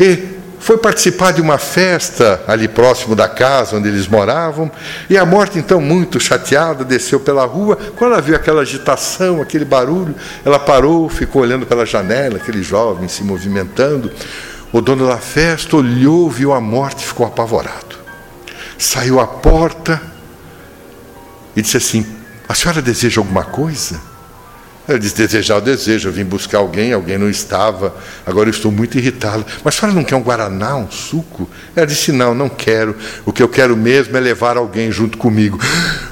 e foi participar de uma festa ali próximo da casa onde eles moravam. E a morte, então, muito chateada, desceu pela rua. Quando ela viu aquela agitação, aquele barulho, ela parou, ficou olhando pela janela, aquele jovem se movimentando. O dono da festa olhou, viu a morte e ficou apavorado. Saiu à porta e disse assim: A senhora deseja alguma coisa? Ela disse: Desejar o desejo, eu vim buscar alguém, alguém não estava, agora eu estou muito irritado. Mas a senhora não quer um guaraná, um suco? Ela disse: Não, não quero. O que eu quero mesmo é levar alguém junto comigo.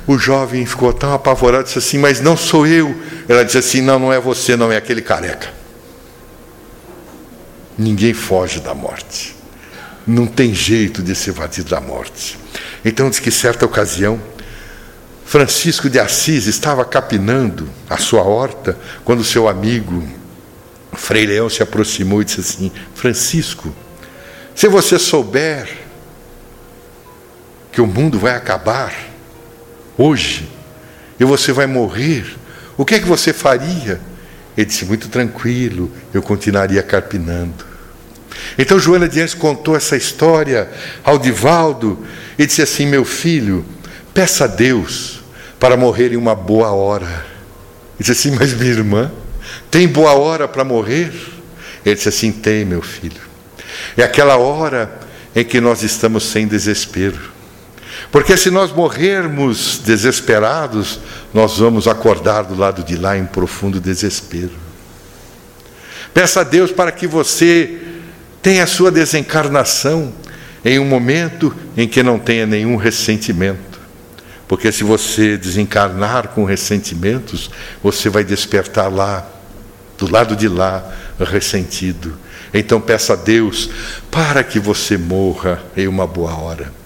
O jovem ficou tão apavorado, disse assim: Mas não sou eu. Ela disse assim: Não, não é você, não é aquele careca. Ninguém foge da morte. Não tem jeito de se evadir da morte. Então diz que certa ocasião, Francisco de Assis estava capinando a sua horta quando seu amigo Frei Leão se aproximou e disse assim: Francisco, se você souber que o mundo vai acabar hoje e você vai morrer, o que é que você faria? Ele disse: Muito tranquilo, eu continuaria carpinando. Então Joana Dias contou essa história ao Divaldo e disse assim: Meu filho, peça a Deus para morrer em uma boa hora. Ele disse assim: Mas minha irmã, tem boa hora para morrer? Ele disse assim: Tem, meu filho. É aquela hora em que nós estamos sem desespero. Porque se nós morrermos desesperados, nós vamos acordar do lado de lá em profundo desespero. Peça a Deus para que você tenha a sua desencarnação em um momento em que não tenha nenhum ressentimento. Porque se você desencarnar com ressentimentos, você vai despertar lá, do lado de lá, ressentido. Então peça a Deus para que você morra em uma boa hora.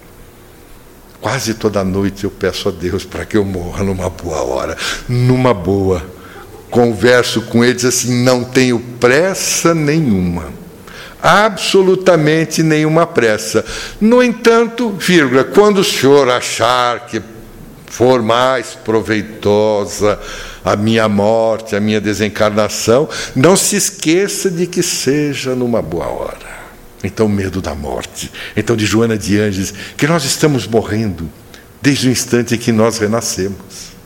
Quase toda noite eu peço a Deus para que eu morra numa boa hora, numa boa. Converso com ele, diz assim: não tenho pressa nenhuma, absolutamente nenhuma pressa. No entanto, vírgula, quando o senhor achar que for mais proveitosa a minha morte, a minha desencarnação, não se esqueça de que seja numa boa hora. Então, medo da morte. Então, de Joana de Anjos, que nós estamos morrendo desde o instante em que nós renascemos.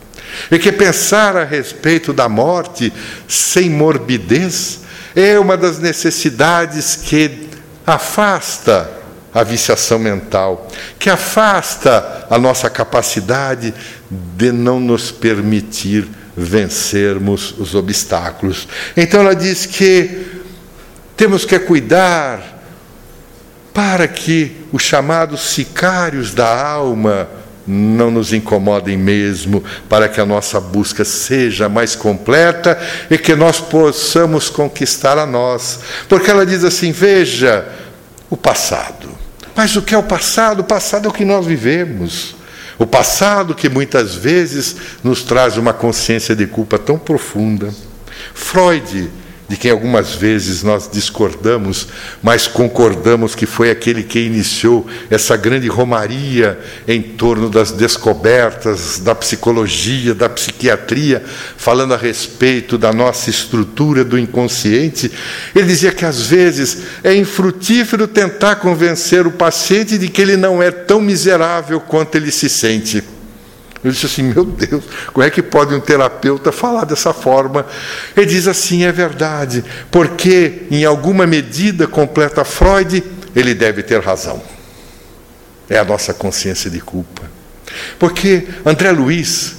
E que pensar a respeito da morte sem morbidez é uma das necessidades que afasta a viciação mental, que afasta a nossa capacidade de não nos permitir vencermos os obstáculos. Então ela diz que temos que cuidar para que os chamados sicários da alma não nos incomodem mesmo, para que a nossa busca seja mais completa e que nós possamos conquistar a nós. Porque ela diz assim: veja o passado. Mas o que é o passado? O passado é o que nós vivemos. O passado que muitas vezes nos traz uma consciência de culpa tão profunda. Freud de quem algumas vezes nós discordamos, mas concordamos que foi aquele que iniciou essa grande romaria em torno das descobertas da psicologia, da psiquiatria, falando a respeito da nossa estrutura do inconsciente. Ele dizia que às vezes é infrutífero tentar convencer o paciente de que ele não é tão miserável quanto ele se sente. Eu disse assim: meu Deus, como é que pode um terapeuta falar dessa forma? Ele diz assim: é verdade, porque em alguma medida, completa Freud, ele deve ter razão. É a nossa consciência de culpa. Porque André Luiz,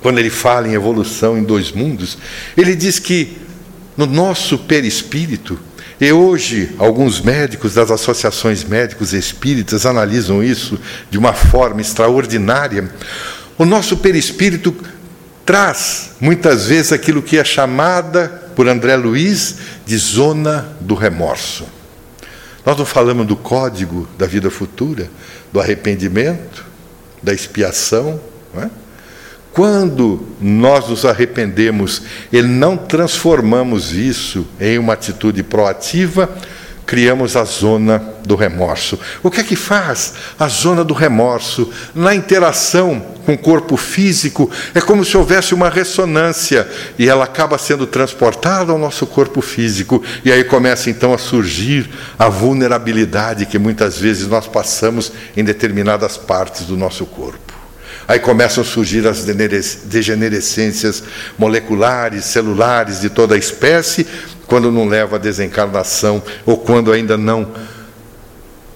quando ele fala em evolução em dois mundos, ele diz que no nosso perispírito, e hoje, alguns médicos das associações médicos espíritas analisam isso de uma forma extraordinária. O nosso perispírito traz, muitas vezes, aquilo que é chamada por André Luiz de zona do remorso. Nós não falamos do código da vida futura, do arrependimento, da expiação, não é? Quando nós nos arrependemos e não transformamos isso em uma atitude proativa, criamos a zona do remorso. O que é que faz a zona do remorso? Na interação com o corpo físico, é como se houvesse uma ressonância e ela acaba sendo transportada ao nosso corpo físico. E aí começa então a surgir a vulnerabilidade que muitas vezes nós passamos em determinadas partes do nosso corpo. Aí começam a surgir as degenerescências moleculares, celulares de toda a espécie, quando não leva à desencarnação ou quando ainda não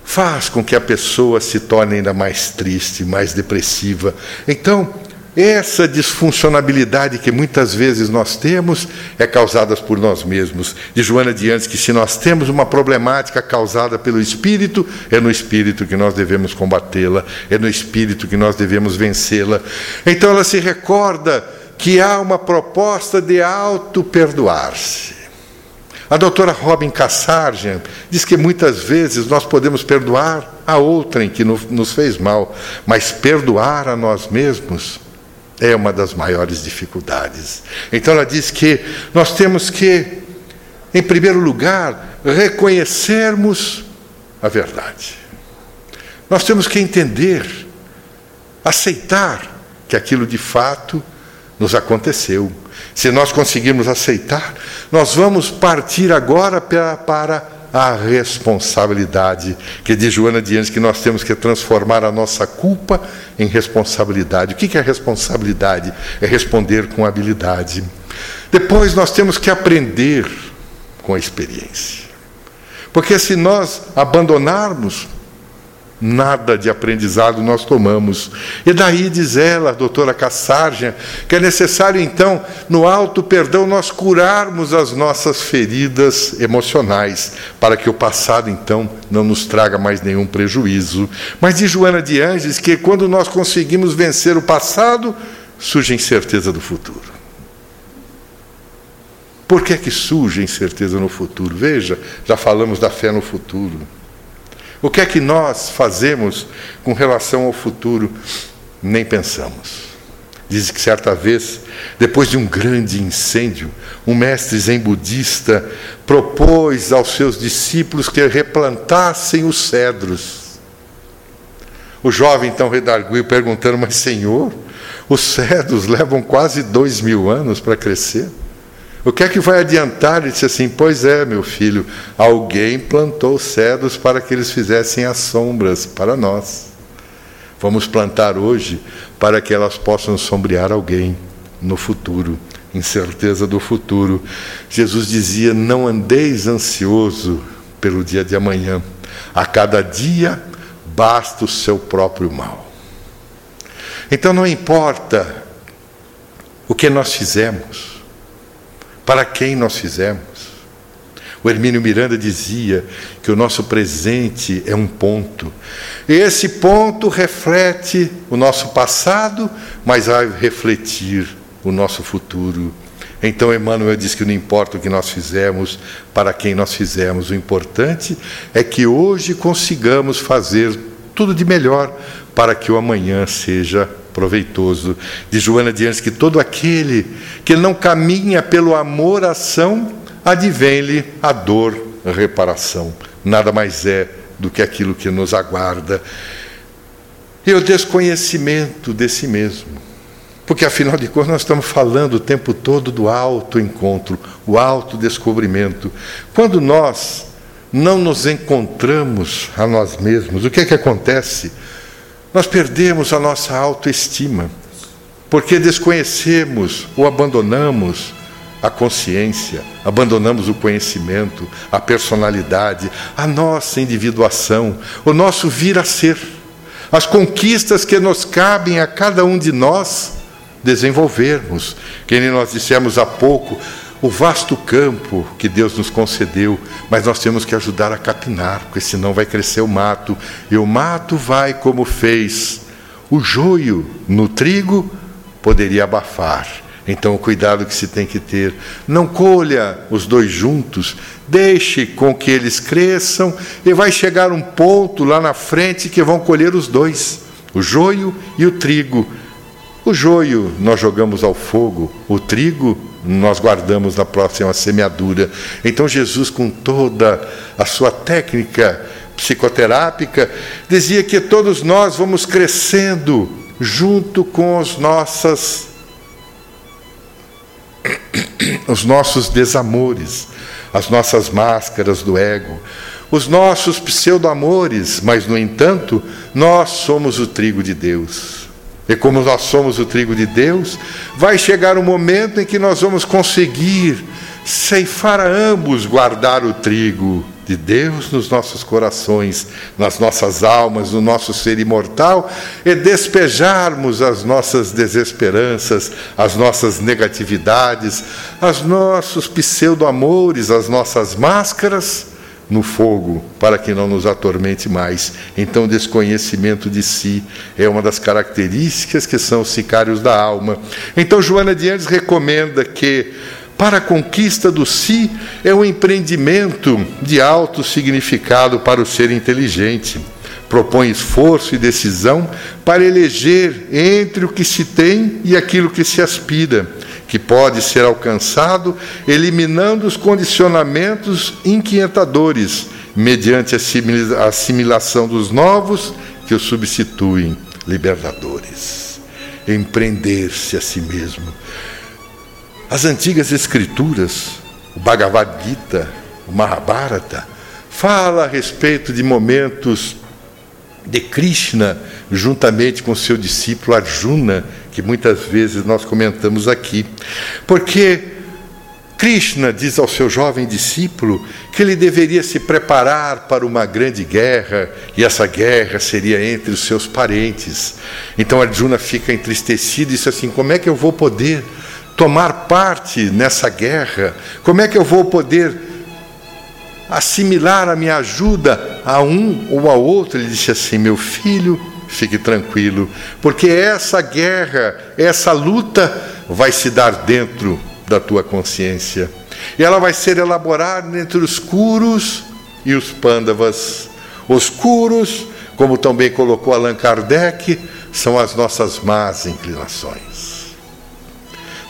faz com que a pessoa se torne ainda mais triste, mais depressiva. Então, essa disfuncionalidade que muitas vezes nós temos é causada por nós mesmos. De Joana de Antes, que se nós temos uma problemática causada pelo espírito, é no espírito que nós devemos combatê-la, é no espírito que nós devemos vencê-la. Então ela se recorda que há uma proposta de auto-perdoar-se. A doutora Robin Kassarjan diz que muitas vezes nós podemos perdoar a outrem que nos fez mal, mas perdoar a nós mesmos é uma das maiores dificuldades. Então ela diz que nós temos que, em primeiro lugar, reconhecermos a verdade. Nós temos que entender, aceitar que aquilo de fato nos aconteceu. Se nós conseguirmos aceitar, nós vamos partir agora para, para a responsabilidade, que diz Joana Diante que nós temos que transformar a nossa culpa em responsabilidade. O que é responsabilidade? É responder com habilidade. Depois nós temos que aprender com a experiência. Porque se nós abandonarmos Nada de aprendizado nós tomamos. E daí diz ela, doutora Cassarja, que é necessário então, no alto perdão, nós curarmos as nossas feridas emocionais, para que o passado então não nos traga mais nenhum prejuízo. Mas diz Joana de Anges que quando nós conseguimos vencer o passado, surge a incerteza do futuro. Por que é que surge a incerteza no futuro? Veja, já falamos da fé no futuro. O que é que nós fazemos com relação ao futuro? Nem pensamos. Diz que certa vez, depois de um grande incêndio, um mestre zen budista propôs aos seus discípulos que replantassem os cedros. O jovem então redarguiu, perguntando: Mas, Senhor, os cedros <laughs> levam quase dois mil anos para crescer. O que é que vai adiantar? Ele disse assim: Pois é, meu filho, alguém plantou cedros para que eles fizessem as sombras para nós. Vamos plantar hoje para que elas possam sombrear alguém no futuro. incerteza do futuro. Jesus dizia: Não andeis ansioso pelo dia de amanhã, a cada dia basta o seu próprio mal. Então não importa o que nós fizemos, para quem nós fizemos. O Hermínio Miranda dizia que o nosso presente é um ponto. E esse ponto reflete o nosso passado, mas vai refletir o nosso futuro. Então Emmanuel diz que não importa o que nós fizemos, para quem nós fizemos, o importante é que hoje consigamos fazer tudo de melhor para que o amanhã seja proveitoso. De Joana de Anjos que todo aquele que não caminha pelo amor ação, advém-lhe a dor, a reparação. Nada mais é do que aquilo que nos aguarda. E o desconhecimento de si mesmo. Porque, afinal de contas, nós estamos falando o tempo todo do auto-encontro, o autodescobrimento. Quando nós não nos encontramos a nós mesmos, o que é que acontece? Nós perdemos a nossa autoestima, porque desconhecemos ou abandonamos a consciência, abandonamos o conhecimento, a personalidade, a nossa individuação, o nosso vir a ser, as conquistas que nos cabem a cada um de nós desenvolvermos. Que nem nós dissemos há pouco, o vasto campo que Deus nos concedeu, mas nós temos que ajudar a capinar, porque senão vai crescer o mato, e o mato vai como fez. O joio no trigo, poderia abafar. Então, o cuidado que se tem que ter, não colha os dois juntos, deixe com que eles cresçam, e vai chegar um ponto lá na frente que vão colher os dois, o joio e o trigo o joio nós jogamos ao fogo, o trigo nós guardamos na próxima semeadura. Então Jesus, com toda a sua técnica psicoterápica, dizia que todos nós vamos crescendo junto com os nossas <coughs> os nossos desamores, as nossas máscaras do ego, os nossos pseudo-amores, mas no entanto, nós somos o trigo de Deus. E como nós somos o trigo de Deus, vai chegar um momento em que nós vamos conseguir ceifar a ambos guardar o trigo de Deus nos nossos corações, nas nossas almas, no nosso ser imortal e despejarmos as nossas desesperanças, as nossas negatividades, os nossos pseudo-amores, as nossas máscaras no fogo para que não nos atormente mais. Então, o desconhecimento de si é uma das características que são os sicários da alma. Então, Joana de Andes recomenda que para a conquista do si é um empreendimento de alto significado para o ser inteligente. Propõe esforço e decisão para eleger entre o que se tem e aquilo que se aspira que pode ser alcançado eliminando os condicionamentos inquietadores, mediante a assimilação dos novos que os substituem libertadores. Empreender-se a si mesmo. As antigas escrituras, o Bhagavad Gita, o Mahabharata, fala a respeito de momentos de Krishna juntamente com seu discípulo Arjuna, que muitas vezes nós comentamos aqui. Porque Krishna diz ao seu jovem discípulo que ele deveria se preparar para uma grande guerra, e essa guerra seria entre os seus parentes. Então Arjuna fica entristecido e diz assim: Como é que eu vou poder tomar parte nessa guerra? Como é que eu vou poder assimilar a minha ajuda a um ou a outro? Ele disse assim: Meu filho fique tranquilo, porque essa guerra, essa luta vai se dar dentro da tua consciência. E ela vai ser elaborada entre os curos e os pândavas. Os curos, como também colocou Allan Kardec, são as nossas más inclinações.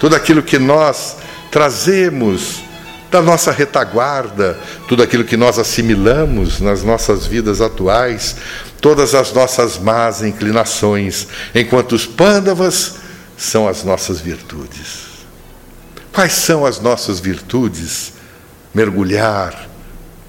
Tudo aquilo que nós trazemos da nossa retaguarda, tudo aquilo que nós assimilamos nas nossas vidas atuais, todas as nossas más inclinações, enquanto os pândavas são as nossas virtudes. Quais são as nossas virtudes? Mergulhar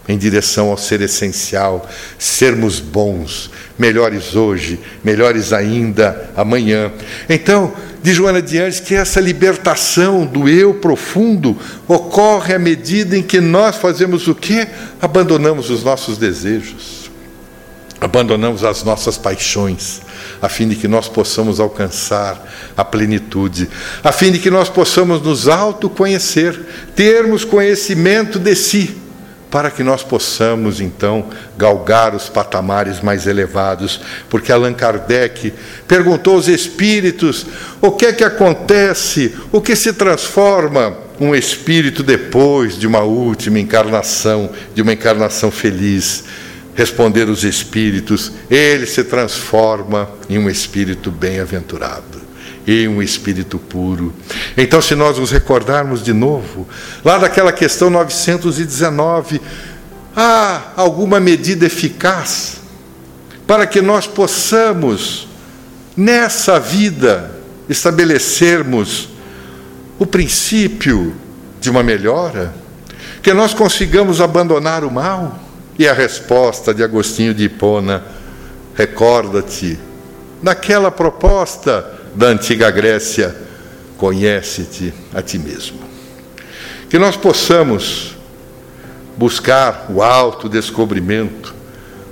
em direção ao ser essencial, sermos bons, melhores hoje, melhores ainda amanhã. Então, de Joana de Anjos que essa libertação do eu profundo ocorre à medida em que nós fazemos o quê? Abandonamos os nossos desejos, abandonamos as nossas paixões, a fim de que nós possamos alcançar a plenitude, a fim de que nós possamos nos autoconhecer, termos conhecimento de si para que nós possamos então galgar os patamares mais elevados, porque Allan Kardec perguntou aos espíritos o que é que acontece, o que se transforma um espírito depois de uma última encarnação, de uma encarnação feliz. Responder os espíritos, ele se transforma em um espírito bem-aventurado e um espírito puro. Então, se nós nos recordarmos de novo, lá daquela questão 919, há alguma medida eficaz para que nós possamos, nessa vida, estabelecermos o princípio de uma melhora? Que nós consigamos abandonar o mal? E a resposta de Agostinho de Hipona, recorda-te, naquela proposta da antiga Grécia, conhece-te a ti mesmo. Que nós possamos buscar o autodescobrimento,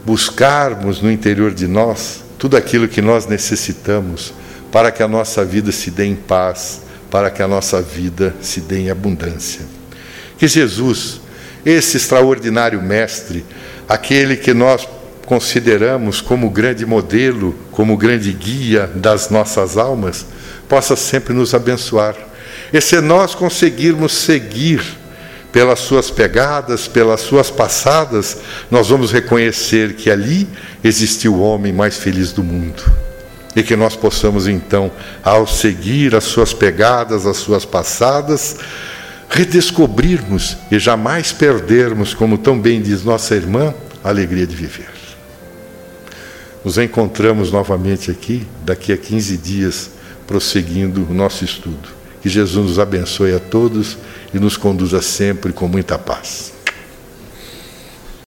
buscarmos no interior de nós tudo aquilo que nós necessitamos para que a nossa vida se dê em paz, para que a nossa vida se dê em abundância. Que Jesus, esse extraordinário Mestre, aquele que nós consideramos como grande modelo, como grande guia das nossas almas, possa sempre nos abençoar. E se nós conseguirmos seguir pelas suas pegadas, pelas suas passadas, nós vamos reconhecer que ali existiu o homem mais feliz do mundo. E que nós possamos então, ao seguir as suas pegadas, as suas passadas, redescobrirmos e jamais perdermos, como tão bem diz nossa irmã, a alegria de viver. Nos encontramos novamente aqui, daqui a 15 dias, prosseguindo o nosso estudo. Que Jesus nos abençoe a todos e nos conduza sempre com muita paz.